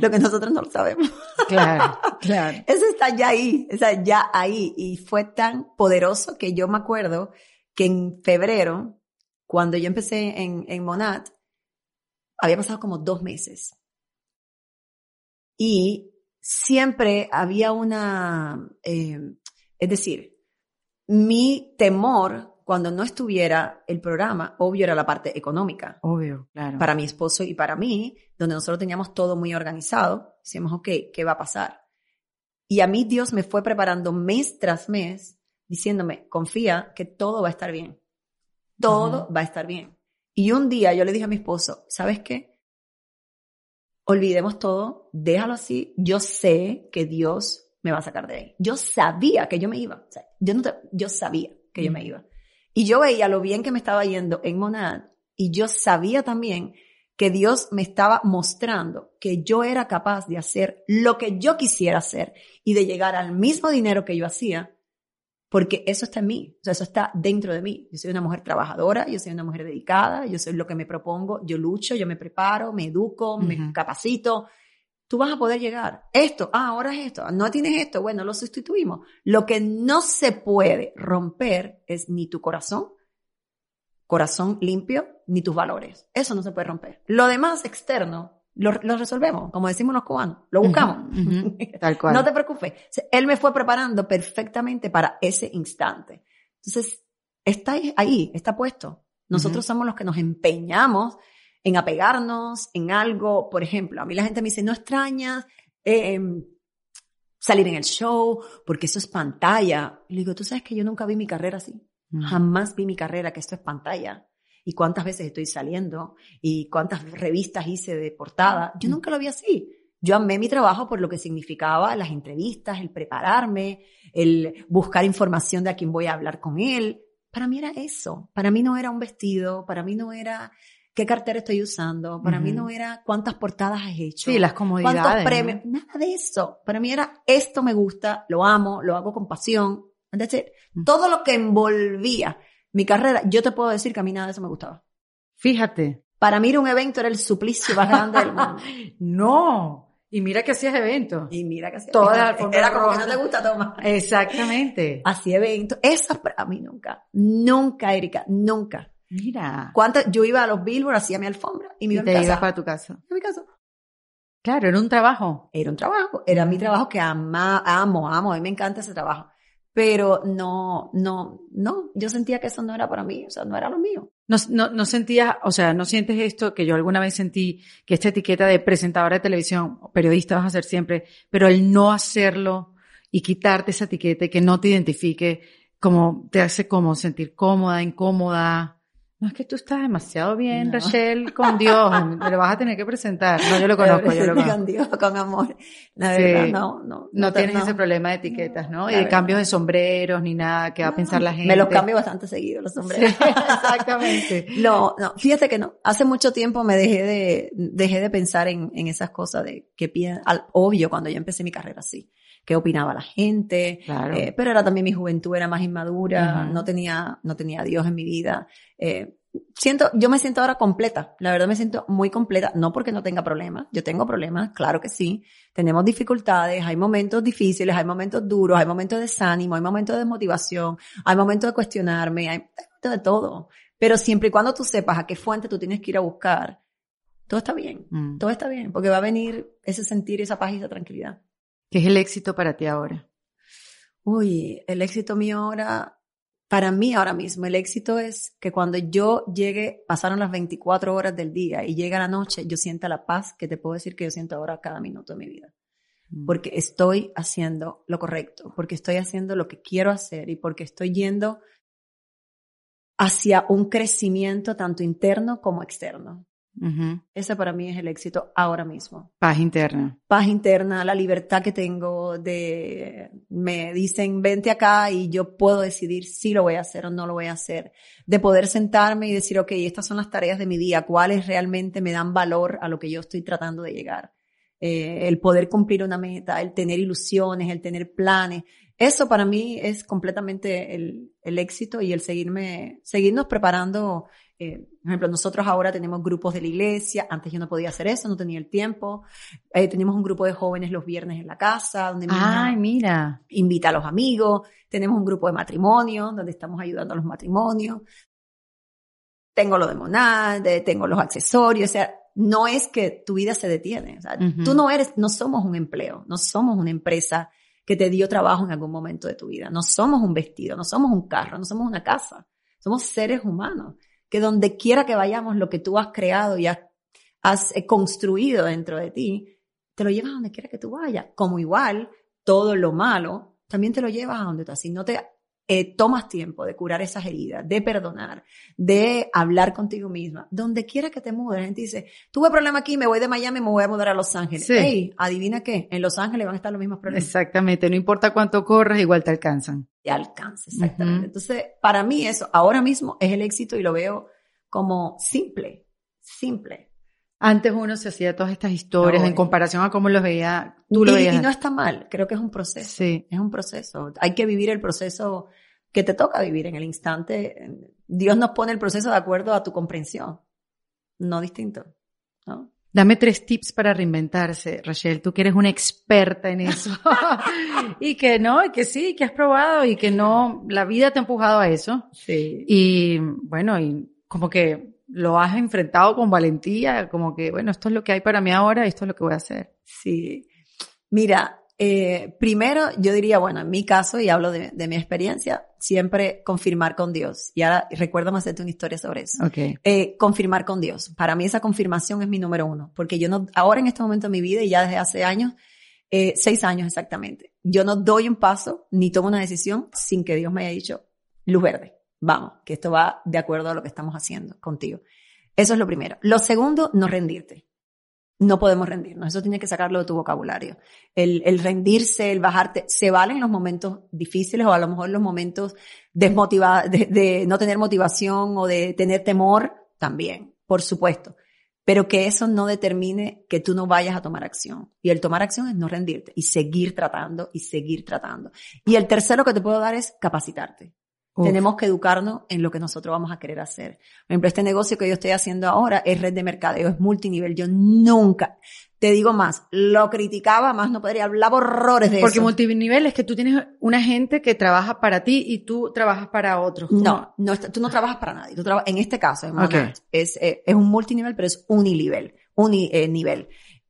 Speaker 2: lo que nosotros no lo sabemos.
Speaker 1: Claro, claro.
Speaker 2: Eso está ya ahí, o sea, ya ahí. Y fue tan poderoso que yo me acuerdo que en febrero, cuando yo empecé en, en Monat, había pasado como dos meses. Y siempre había una, eh, es decir, mi temor cuando no estuviera el programa, obvio era la parte económica.
Speaker 1: Obvio, claro.
Speaker 2: Para mi esposo y para mí, donde nosotros teníamos todo muy organizado, decíamos, ok, ¿qué va a pasar? Y a mí Dios me fue preparando mes tras mes, diciéndome, confía que todo va a estar bien. Todo va a estar bien. Y un día yo le dije a mi esposo, ¿sabes qué? Olvidemos todo, déjalo así. Yo sé que Dios me va a sacar de ahí. Yo sabía que yo me iba. yo, no yo sabía que yo me iba. Y yo veía lo bien que me estaba yendo en Monad y yo sabía también que Dios me estaba mostrando que yo era capaz de hacer lo que yo quisiera hacer y de llegar al mismo dinero que yo hacía, porque eso está en mí, o sea, eso está dentro de mí. Yo soy una mujer trabajadora, yo soy una mujer dedicada, yo soy lo que me propongo, yo lucho, yo me preparo, me educo, me capacito, tú vas a poder llegar. Esto, ah, ahora es esto, no tienes esto, bueno, lo sustituimos. Lo que no se puede romper es ni tu corazón, corazón limpio, ni tus valores. Eso no se puede romper. Lo demás externo lo, resolvemos, como decimos los cubanos, lo buscamos.
Speaker 1: Tal cual.
Speaker 2: no te preocupes. Él me fue preparando perfectamente para ese instante. Entonces, está ahí, está puesto. Nosotros somos los que nos empeñamos en apegarnos en algo. Por ejemplo, a mí la gente me dice, no extrañas em, salir en el show, porque eso es pantalla. Y le digo, tú sabes que yo nunca vi mi carrera así. Jamás vi mi carrera, que esto es pantalla y cuántas veces estoy saliendo y cuántas revistas hice de portada. Yo nunca lo vi así. Yo amé mi trabajo por lo que significaba las entrevistas, el prepararme, el buscar información de a quién voy a hablar con él. Para mí era eso. Para mí no era un vestido, para mí no era qué cartera estoy usando, para mí no era cuántas portadas has hecho.
Speaker 1: Sí, las comodidades.
Speaker 2: Cuántos premios, nada de eso. Para mí era esto me gusta, lo amo, lo hago con pasión. Todo lo que envolvía mi carrera, yo te puedo decir que a mí nada de eso me gustaba.
Speaker 1: Fíjate.
Speaker 2: Para mí ir a un evento era el suplicio más grande del mundo.
Speaker 1: no. Y mira que hacías eventos.
Speaker 2: Y mira que hacías
Speaker 1: eventos.
Speaker 2: Era como que no te gusta tomar.
Speaker 1: Exactamente.
Speaker 2: Hacía eventos. Eso para mí nunca. Nunca, Erika. Nunca.
Speaker 1: Mira.
Speaker 2: ¿Cuántas? Yo iba a los Billboard, hacía mi alfombra y me iba
Speaker 1: y te ibas para tu casa.
Speaker 2: A mi casa.
Speaker 1: Claro, era un trabajo.
Speaker 2: Era un trabajo. Era mi trabajo que ama, amo, amo. A mí me encanta ese trabajo pero no, no, no, yo sentía que eso no era para mí, o sea, no era lo mío.
Speaker 1: No, no, no sentías, o sea, no sientes esto que yo alguna vez sentí, que esta etiqueta de presentadora de televisión, periodista vas a ser siempre, pero el no hacerlo y quitarte esa etiqueta y que no te identifique, como te hace como sentir cómoda, incómoda. No, es que tú estás demasiado bien, Rachel, con Dios. Me lo vas a tener que presentar. No, yo lo conozco, yo lo conozco.
Speaker 2: Con Dios, con amor. La verdad, no, no.
Speaker 1: No, tienes ese problema de etiquetas, ¿no? y de cambios de sombreros ni nada que va a pensar la gente.
Speaker 2: Me los cambio bastante seguido, los sombreros.
Speaker 1: exactamente.
Speaker 2: no, no. Fíjate que no. Hace mucho tiempo me dejé de, dejé de pensar en, en esas cosas de que al obvio cuando yo empecé mi carrera así qué opinaba la gente, claro. eh, pero era también mi juventud era más inmadura, no tenía, no tenía a Dios en mi vida. Eh, siento, yo me siento ahora completa, la verdad me siento muy completa, no porque no tenga problemas, yo tengo problemas, claro que sí, tenemos dificultades, hay momentos difíciles, hay momentos duros, hay momentos de desánimo, hay momentos de desmotivación, hay momentos de cuestionarme, hay momentos de todo, pero siempre y cuando tú sepas a qué fuente tú tienes que ir a buscar, todo está bien, mm. todo está bien, porque va a venir ese sentir, esa paz y esa tranquilidad.
Speaker 1: ¿Qué es el éxito para ti ahora?
Speaker 2: Uy, el éxito mío ahora, para mí ahora mismo, el éxito es que cuando yo llegue, pasaron las 24 horas del día y llega la noche, yo sienta la paz que te puedo decir que yo siento ahora cada minuto de mi vida. Mm. Porque estoy haciendo lo correcto, porque estoy haciendo lo que quiero hacer y porque estoy yendo hacia un crecimiento tanto interno como externo. Ese para mí es el éxito ahora mismo.
Speaker 1: Paz interna.
Speaker 2: Paz interna, la libertad que tengo de, me dicen, vente acá y yo puedo decidir si lo voy a hacer o no lo voy a hacer. De poder sentarme y decir, ok, estas son las tareas de mi día, cuáles realmente me dan valor a lo que yo estoy tratando de llegar. Eh, el poder cumplir una meta, el tener ilusiones, el tener planes. Eso para mí es completamente el, el éxito y el seguirme, seguirnos preparando eh, por ejemplo, nosotros ahora tenemos grupos de la iglesia, antes yo no podía hacer eso, no tenía el tiempo. Eh, tenemos un grupo de jóvenes los viernes en la casa, donde
Speaker 1: Ay, mira.
Speaker 2: invita a los amigos. Tenemos un grupo de matrimonio, donde estamos ayudando a los matrimonios. Tengo lo de Monad, tengo los accesorios, o sea, no es que tu vida se detiene. O sea, Tú no eres, no somos un empleo, no somos una empresa que te dio trabajo en algún momento de tu vida. No somos un vestido, no somos un carro, no somos una casa. Somos seres humanos que donde quiera que vayamos, lo que tú has creado y has, eh, construido dentro de ti, te lo llevas donde quiera que tú vayas. Como igual, todo lo malo, también te lo llevas a donde estás. Si no te eh, tomas tiempo de curar esas heridas, de perdonar, de hablar contigo misma, donde quiera que te mudes, la gente dice, tuve problema aquí, me voy de Miami, me voy a mudar a Los Ángeles. Sí. adivina qué, en Los Ángeles van a estar los mismos problemas.
Speaker 1: Exactamente, no importa cuánto corras, igual te alcanzan.
Speaker 2: Te alcanza, exactamente. Entonces, para mí eso ahora mismo es el éxito y lo veo como simple, simple.
Speaker 1: Antes uno se hacía todas estas historias en comparación a cómo los veía, tú
Speaker 2: lo
Speaker 1: veías.
Speaker 2: Y no está mal, creo que es un proceso. Sí. Es un proceso. Hay que vivir el proceso que te toca vivir en el instante. Dios nos pone el proceso de acuerdo a tu comprensión, no distinto. ¿no?
Speaker 1: Dame tres tips para reinventarse, Rachel. Tú que eres una experta en eso. y que no, y que sí, que has probado y que no, la vida te ha empujado a eso.
Speaker 2: Sí.
Speaker 1: Y bueno, y como que lo has enfrentado con valentía, como que, bueno, esto es lo que hay para mí ahora, esto es lo que voy a hacer.
Speaker 2: Sí. Mira, eh, primero yo diría, bueno, en mi caso, y hablo de, mi experiencia, siempre confirmar con Dios. Y ahora recuerdo más hacerte una historia sobre eso.
Speaker 1: Okay.
Speaker 2: Eh, confirmar con Dios. Para mí esa confirmación es mi número uno, porque yo no, ahora en este momento de mi vida y ya desde hace años, eh, seis años exactamente, yo no doy un paso ni tomo una decisión sin que Dios me haya dicho luz verde. Vamos, que esto va de acuerdo a lo que estamos haciendo contigo. Eso es lo primero. Lo segundo, no rendirte. No podemos rendirnos. Eso tiene que sacarlo de tu vocabulario. El, rendirse, el bajarte, se vale en los momentos difíciles o a lo mejor en los momentos desmotivados, de, de no tener motivación o de tener temor, también, por supuesto. Pero que eso no determine que tú no vayas a tomar acción. Y el tomar acción es no rendirte y seguir tratando y seguir tratando. Y el tercero que te puedo dar es capacitarte. Tenemos que educarnos en lo que nosotros vamos a querer hacer. Por ejemplo, este negocio que yo estoy haciendo ahora es red de mercadeo, es multinivel. Yo nunca, te digo más, lo criticaba, más no podría, hablar horrores de
Speaker 1: eso. Porque
Speaker 2: multinivel
Speaker 1: es que tú tienes una gente que trabaja para ti y tú trabajas para otros.
Speaker 2: No, no, tú no trabajas para nadie. Tú en este caso, es, eh, es un multinivel, pero es uninivel, uninivel.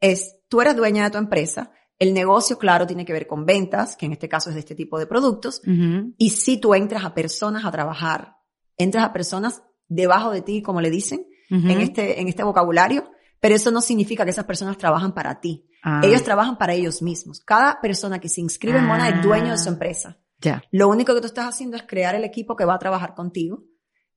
Speaker 2: Eh, es, tú eres dueña de tu empresa, el negocio, claro, tiene que ver con ventas, que en este caso es de este tipo de productos. Y si tú entras a personas a trabajar, entras a personas debajo de ti, como le dicen, en, este, en este vocabulario, pero eso no significa que esas personas trabajan para ti. Ah. Ellos trabajan para ellos mismos. Cada persona que se inscribe en Mona es dueño de su ah. empresa.
Speaker 1: Ya.
Speaker 2: Lo único que tú estás haciendo es crear el equipo que va a trabajar contigo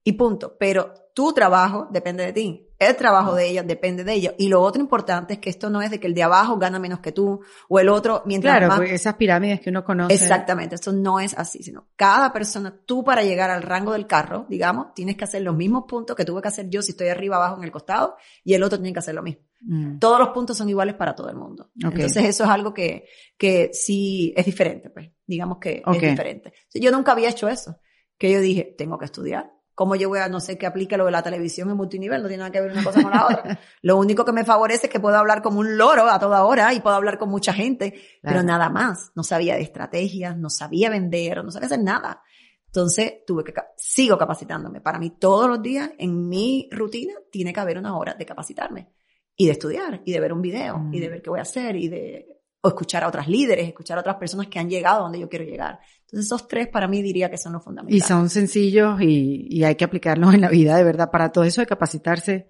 Speaker 2: y punto. Pero tu trabajo depende de ti. El trabajo de ella depende de ella. Y lo otro importante es que esto no es de que el de abajo gana menos que tú o el otro mientras
Speaker 1: claro,
Speaker 2: más.
Speaker 1: Claro, esas pirámides que uno conoce.
Speaker 2: Exactamente, esto no es así, sino cada persona, tú para llegar al rango del carro, digamos, tienes que hacer los mismos puntos que tuve que hacer yo si estoy arriba, abajo, en el costado, y el otro tiene que hacer lo mismo. Mm. Todos los puntos son iguales para todo el mundo. Entonces eso es algo que, que sí es diferente, pues, digamos que es diferente. Yo nunca había hecho eso, que yo dije, tengo que estudiar ¿Cómo yo voy a, no sé, qué aplique lo de la televisión en multinivel? No tiene nada que ver una cosa con la otra. Lo único que me favorece es que puedo hablar como un loro a toda hora y puedo hablar con mucha gente, pero nada más. No sabía de estrategias, no sabía vender, no sabía hacer nada. Entonces tuve que, sigo capacitándome. Para mí todos los días en mi rutina tiene que haber una hora de capacitarme y de estudiar y de ver un video y de mm. ver qué voy a hacer y de o escuchar a otras líderes, escuchar a otras personas que han llegado a donde yo quiero llegar. Entonces esos tres para mí diría que son los fundamentales.
Speaker 1: Y son sencillos y, y hay que aplicarlos en la vida, de verdad. Para todo eso de capacitarse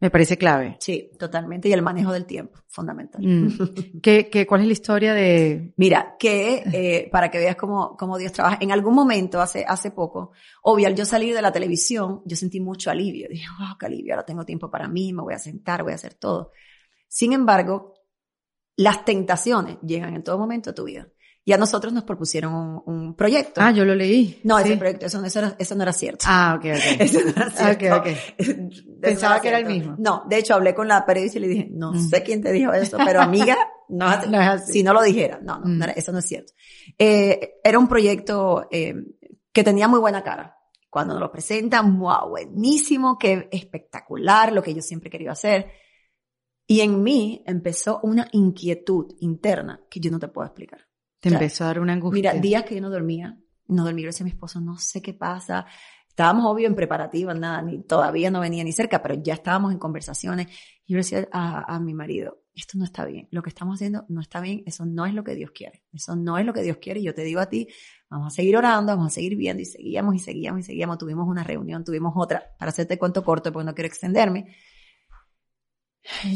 Speaker 1: me parece clave.
Speaker 2: Sí, totalmente. Y el manejo del tiempo, fundamental.
Speaker 1: Mm. ¿Qué, qué, cuál es la historia de...?
Speaker 2: Mira, que eh, para que veas cómo, cómo Dios trabaja, en algún momento, hace, hace poco, obvio, al yo salir de la televisión, yo sentí mucho alivio. Dije, wow, qué alivio, ahora tengo tiempo para mí, me voy a sentar, voy a hacer todo. Sin embargo, las tentaciones llegan en todo momento a tu vida. Y a nosotros nos propusieron un, proyecto.
Speaker 1: Ah, yo lo leí.
Speaker 2: No, ese proyecto, eso, eso, no era cierto.
Speaker 1: Ah, ok, ok.
Speaker 2: Eso no era cierto.
Speaker 1: Okay, okay. Pensaba que era el mismo.
Speaker 2: No, de hecho hablé con la periodista y le dije, no mm. sé quién te dijo eso, pero amiga, no, es así. si no lo dijera. No, no, mm. eso no es cierto. Eh, era un proyecto eh, que tenía muy buena cara. Cuando nos lo presentan, wow, buenísimo, qué espectacular, lo que yo siempre querido hacer. Y en mí empezó una inquietud interna que yo no te puedo explicar.
Speaker 1: Te empezó a dar una angustia.
Speaker 2: Mira, días que yo no dormía, no dormía, yo decía a mi esposo, no sé qué pasa. Estábamos obvio en preparativas, nada, ni todavía no venía ni cerca, pero ya estábamos en conversaciones. Y yo decía a, a mi marido, esto no está bien, lo que estamos haciendo no está bien, eso no es lo que Dios quiere, eso no es lo que Dios quiere. Y yo te digo a ti, vamos a seguir orando, vamos a seguir viendo y seguíamos y seguíamos y seguíamos. Tuvimos una reunión, tuvimos otra, para hacerte cuento corto porque no quiero extenderme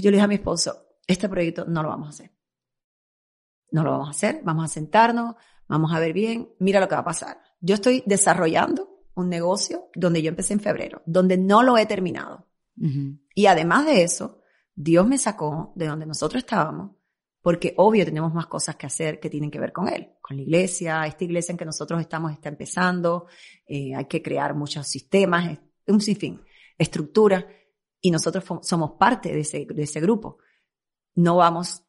Speaker 2: yo le dije a mi esposo, este proyecto no lo vamos a hacer. No lo vamos a hacer, vamos a sentarnos, vamos a ver bien, mira lo que va a pasar. Yo estoy desarrollando un negocio donde yo empecé en febrero, donde no lo he terminado. Y además de eso, Dios me sacó de donde nosotros estábamos, porque obvio tenemos más cosas que hacer que tienen que ver con Él, con la iglesia, esta iglesia en que nosotros estamos está empezando, eh, hay que crear muchos sistemas, un sinfín, estructura y nosotros somos parte de ese, de ese grupo, no vamos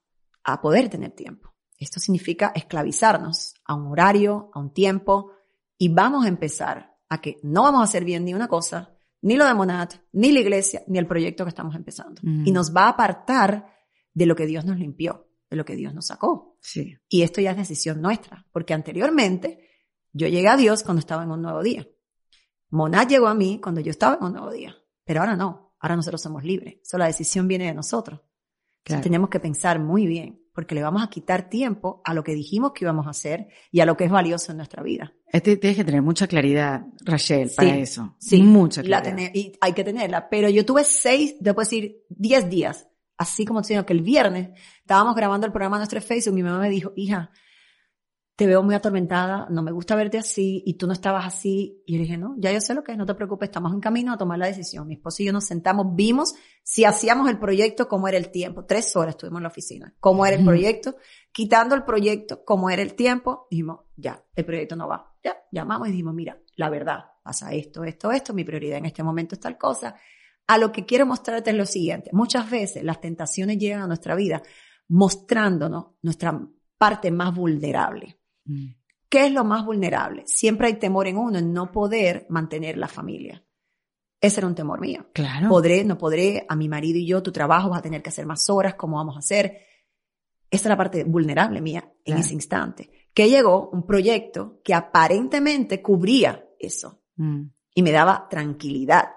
Speaker 2: a poder tener tiempo. Esto significa esclavizarnos a un horario, a un tiempo, y vamos a empezar a que no vamos a hacer bien ni una cosa, ni lo de Monat, ni la iglesia, ni el proyecto que estamos empezando. Y nos va a apartar de lo que Dios nos limpió, de lo que Dios nos sacó.
Speaker 1: Sí.
Speaker 2: Y esto ya es decisión nuestra, porque anteriormente yo llegué a Dios cuando estaba en un nuevo día. Monat llegó a mí cuando yo estaba en un nuevo día. Pero ahora no, ahora nosotros somos libres. So, la decisión viene de nosotros. tenemos que pensar muy bien, porque le vamos a quitar tiempo a lo que dijimos que íbamos a hacer y a lo que es valioso en nuestra vida.
Speaker 1: Este, tienes que tener mucha claridad, Rachel, para eso. Sí, mucha claridad.
Speaker 2: y hay que tenerla. Pero yo tuve seis, después decir, diez días, así como te que el viernes estábamos grabando el programa en nuestro Facebook, mi mamá me dijo, hija, te veo muy atormentada, no me gusta verte así y tú no estabas así. Y yo dije, no, ya yo sé lo que es, no te preocupes, estamos en camino a tomar la decisión. Mi esposo y yo nos sentamos, vimos si hacíamos el proyecto, cómo era el tiempo. Tres horas estuvimos en la oficina, cómo era el proyecto, quitando el proyecto, cómo era el tiempo. Dijimos, ya, el proyecto no va. Ya, llamamos y dijimos, mira, la verdad, pasa esto, esto, esto, mi prioridad en este momento es tal cosa. A lo que quiero mostrarte es lo siguiente. Muchas veces las tentaciones llegan a nuestra vida mostrándonos nuestra parte más vulnerable. Mm. ¿Qué es lo más vulnerable? Siempre hay temor en uno en no poder mantener la familia. Ese era un temor mío.
Speaker 1: Claro.
Speaker 2: Podré, no podré, a mi marido y yo, tu trabajo vas a tener que hacer más horas, ¿cómo vamos a hacer? Esa es la parte vulnerable mía en ese instante. Que llegó un proyecto que aparentemente cubría eso mm. y me daba tranquilidad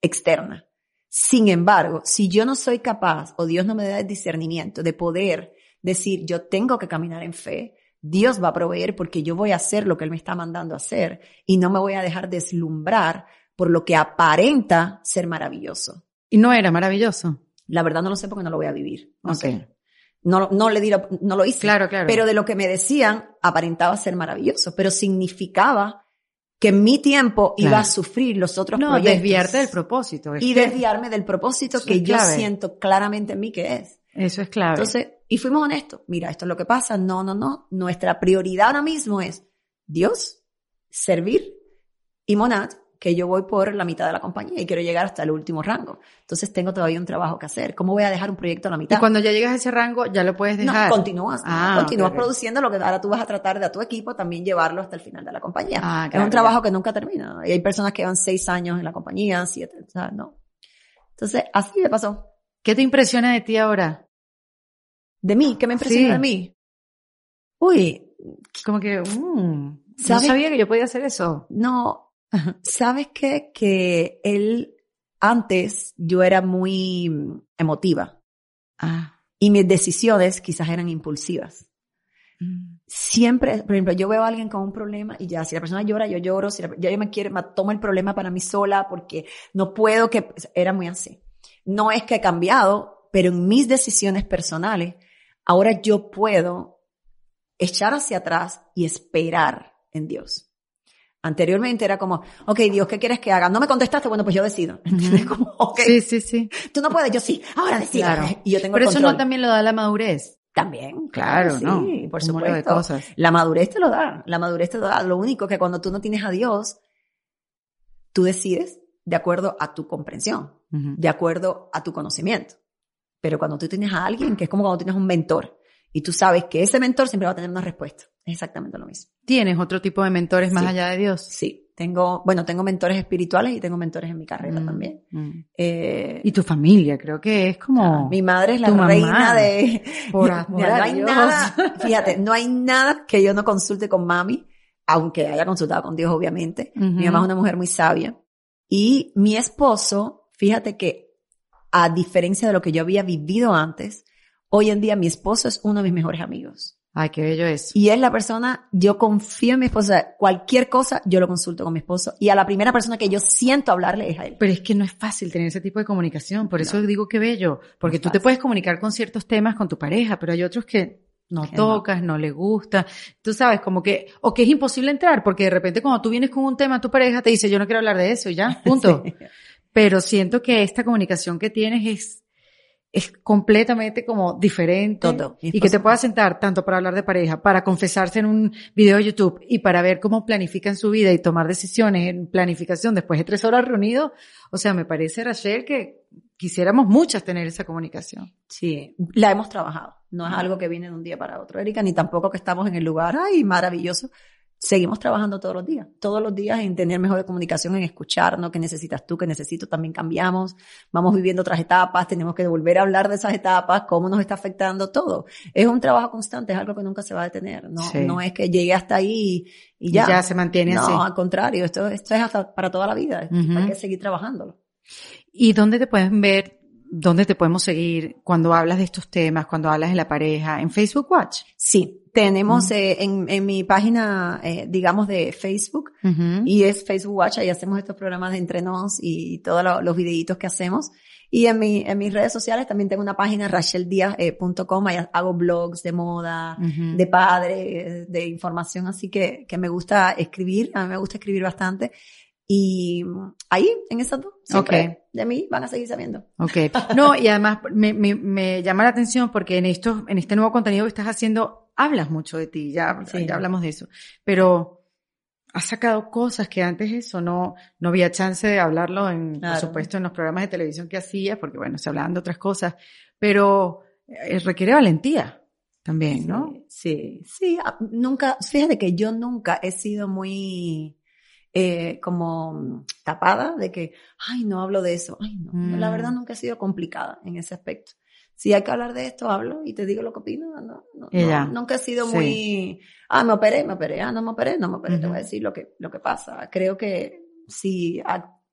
Speaker 2: externa. Sin embargo, si yo no soy capaz o Dios no me da el discernimiento de poder decir yo tengo que caminar en fe, Dios va a proveer porque yo voy a hacer lo que Él me está mandando a hacer y no me voy a dejar deslumbrar por lo que aparenta ser maravilloso.
Speaker 1: ¿Y no era maravilloso?
Speaker 2: La verdad no lo sé porque no lo voy a vivir. No sé. No, no le di, no lo hice.
Speaker 1: Claro, claro.
Speaker 2: Pero de lo que me decían aparentaba ser maravilloso, pero significaba que mi tiempo iba a sufrir los otros no, proyectos.
Speaker 1: desviarte del propósito.
Speaker 2: y desviarme del propósito que yo siento claramente en mí que es.
Speaker 1: Eso es clave.
Speaker 2: Entonces, y fuimos honestos. Mira, esto es lo que pasa. No, no, no. Nuestra prioridad ahora mismo es Dios, servir y Monad, que yo voy por la mitad de la compañía y quiero llegar hasta el último rango. Entonces tengo todavía un trabajo que hacer. ¿Cómo voy a dejar un proyecto a la mitad?
Speaker 1: Y cuando ya llegas a ese rango, ya lo puedes dejar.
Speaker 2: No, continúas. Ah, continúas produciendo lo que ahora tú vas a tratar de a tu equipo también llevarlo hasta el final de la compañía. Ah, es un trabajo que nunca termina. Y hay personas que van seis años en la compañía, siete, o sea, no. Entonces, así me pasó.
Speaker 1: ¿Qué te impresiona de ti ahora?
Speaker 2: de mí, ¿qué me impresiona de mí? Uy,
Speaker 1: como que, mmm, no sabía que yo podía hacer eso.
Speaker 2: No, ¿sabes qué? Que él, antes yo era muy emotiva. Ah. Y mis decisiones quizás eran impulsivas. Mm. Siempre, por ejemplo, yo veo a alguien con un problema y ya, si la persona llora, yo lloro, si ya yo me quiere, me tomo el problema para mí sola porque no puedo que, era muy así. No es que he cambiado, pero en mis decisiones personales, Ahora yo puedo echar hacia atrás y esperar en Dios. Anteriormente era como, ok, Dios, ¿qué quieres que haga? No me contestaste, bueno, pues yo decido. como,
Speaker 1: Sí, sí, sí.
Speaker 2: Tú no puedes, yo sí, ahora decido. Y yo tengo
Speaker 1: Pero eso no también lo da la madurez.
Speaker 2: También.
Speaker 1: Claro, ¿no?
Speaker 2: Sí, por supuesto. De cosas. La madurez te lo da. La madurez te lo da. Lo único que cuando tú no tienes a Dios, tú decides de acuerdo a tu comprensión, de acuerdo a tu conocimiento. Pero cuando tú tienes a alguien, que es como cuando tienes un mentor, y tú sabes que ese mentor siempre va a tener una respuesta. Es exactamente lo mismo.
Speaker 1: ¿Tienes otro tipo de mentores más allá de Dios?
Speaker 2: Sí. Tengo, bueno, tengo mentores espirituales y tengo mentores en mi carrera mm, también. Mm.
Speaker 1: Eh, y tu familia, creo que es como.
Speaker 2: mi madre es la reina de. Por, no, hay nada, fíjate, no hay nada que yo no consulte con mami, aunque haya consultado con Dios, obviamente. Mi mamá es una mujer muy sabia. Y mi esposo, fíjate que a diferencia de lo que yo había vivido antes, hoy en día mi esposo es uno de mis mejores amigos.
Speaker 1: Ay, qué bello es.
Speaker 2: Y es la persona, yo confío en mi esposo, cualquier cosa yo lo consulto con mi esposo y a la primera persona que yo siento hablarle es a él.
Speaker 1: Pero es que no es fácil tener ese tipo de comunicación, por eso digo que bello, porque tú te puedes comunicar con ciertos temas con tu pareja, pero hay otros que no tocas, no. le gusta. Tú sabes, como que, o que es imposible entrar, porque de repente cuando tú vienes con un tema, tu pareja te dice, yo no quiero hablar de eso y ya, punto. Pero siento que esta comunicación que tienes es, es completamente como diferente
Speaker 2: Todo.
Speaker 1: y que te puedas sentar tanto para hablar de pareja, para confesarse en un video de YouTube y para ver cómo planifican su vida y tomar decisiones en planificación después de tres horas reunidos. O sea, me parece, Rachel, que quisiéramos muchas tener esa comunicación.
Speaker 2: Sí, la hemos trabajado. No es algo que viene de un día para otro, Erika, ni tampoco que estamos en el lugar, ay, maravilloso seguimos trabajando todos los días, todos los días en tener mejor comunicación, en escucharnos, qué necesitas tú, qué necesito, también cambiamos, vamos viviendo otras etapas, tenemos que volver a hablar de esas etapas, cómo nos está afectando todo. Es un trabajo constante, es algo que nunca se va a detener, no, no es que llegue hasta ahí y, ya.
Speaker 1: ya se mantiene
Speaker 2: no,
Speaker 1: así.
Speaker 2: No, al contrario, esto, esto es hasta para toda la vida, hay que seguir trabajándolo.
Speaker 1: ¿Y dónde te pueden ver? ¿Dónde te podemos seguir cuando hablas de estos temas, cuando hablas de la pareja? ¿En Facebook Watch?
Speaker 2: Sí, tenemos eh, en, en, mi página, eh, digamos, de Facebook, y es Facebook Watch, ahí hacemos estos programas de entrenos y todos los videitos que hacemos. Y en, mi, en mis redes sociales también tengo una página, racheldiaz.com, ahí hago blogs de moda, de padre, de información, así que, que me gusta escribir, a mí me gusta escribir bastante. Y ahí, en esas dos, siempre de mí van a seguir sabiendo.
Speaker 1: Ok. No, y además me, me, me, llama la atención porque en esto, en este nuevo contenido que estás haciendo, hablas mucho de ti, ya, ya hablamos de eso. Pero has sacado cosas que antes eso no, no había chance de hablarlo en, por supuesto, en los programas de televisión que hacías, porque bueno, se hablaban de otras cosas, pero eh, requiere valentía también, ¿no?
Speaker 2: Sí, sí, ah, nunca, fíjate que yo nunca he sido muy, eh, como tapada de que, ay, no hablo de eso. Ay, no, la verdad mm. nunca he sido complicada en ese aspecto. Si hay que hablar de esto, hablo y te digo lo que opino. No, no, nunca he sido muy, ah, me operé, me operé, ah, no me operé, no me operé, te voy a decir lo que, lo que pasa. Creo que si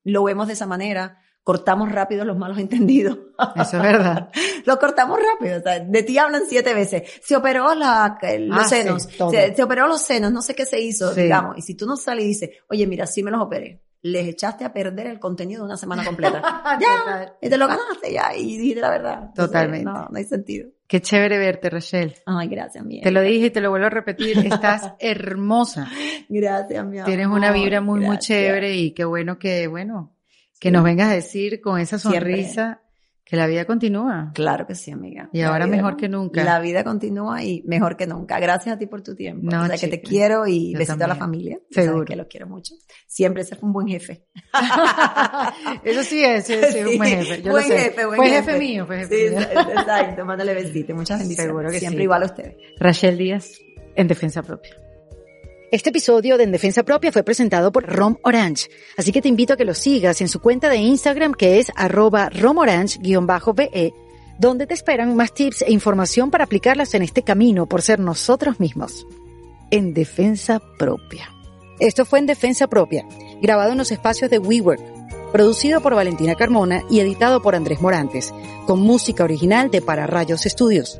Speaker 2: lo vemos de esa manera, cortamos rápido los malos entendidos.
Speaker 1: Eso es verdad.
Speaker 2: lo cortamos rápido. de ti hablan siete veces. Se operó la, los ah, senos. se, operó los senos. No sé qué se hizo, digamos. Y si tú no sales y dices, oye, mira, sí me los operé. Les echaste a perder el contenido de una semana completa. ya. Y te lo ganaste ya. Y dijiste la verdad.
Speaker 1: Totalmente.
Speaker 2: no, no hay sentido.
Speaker 1: Qué chévere verte, Rachel.
Speaker 2: Ay, gracias, mi
Speaker 1: Te lo dije y te lo vuelvo a repetir. Estás hermosa.
Speaker 2: Gracias, mi
Speaker 1: Tienes una vibra muy, muy chévere y qué bueno que, bueno, que nos vengas a decir con esa sonrisa que la vida continúa.
Speaker 2: Claro que sí, amiga.
Speaker 1: Y ahora mejor que nunca.
Speaker 2: La vida continúa y mejor que nunca. Gracias a ti por tu tiempo. No, o sea, que te quiero y besito a la familia. Seguro. que los quiero mucho. Siempre ser un buen jefe.
Speaker 1: Eso sí es, es, un buen jefe. Yo buen lo sé. jefe, buen fue jefe. mío, fue jefe
Speaker 2: sí, mío. Exacto, mándale besito. Muchas bendiciones. Seguro que Siempre igual a ustedes.
Speaker 1: Rachel Díaz, en defensa propia. Este episodio de En Defensa Propia fue presentado por Rom Orange, así que te invito a que lo sigas en su cuenta de Instagram que es arroba romorange-be, donde te esperan más tips e información para aplicarlas en este camino por ser nosotros mismos. En Defensa Propia. Esto fue En Defensa Propia, grabado en los espacios de WeWork, producido por Valentina Carmona y editado por Andrés Morantes, con música original de Para Rayos Estudios.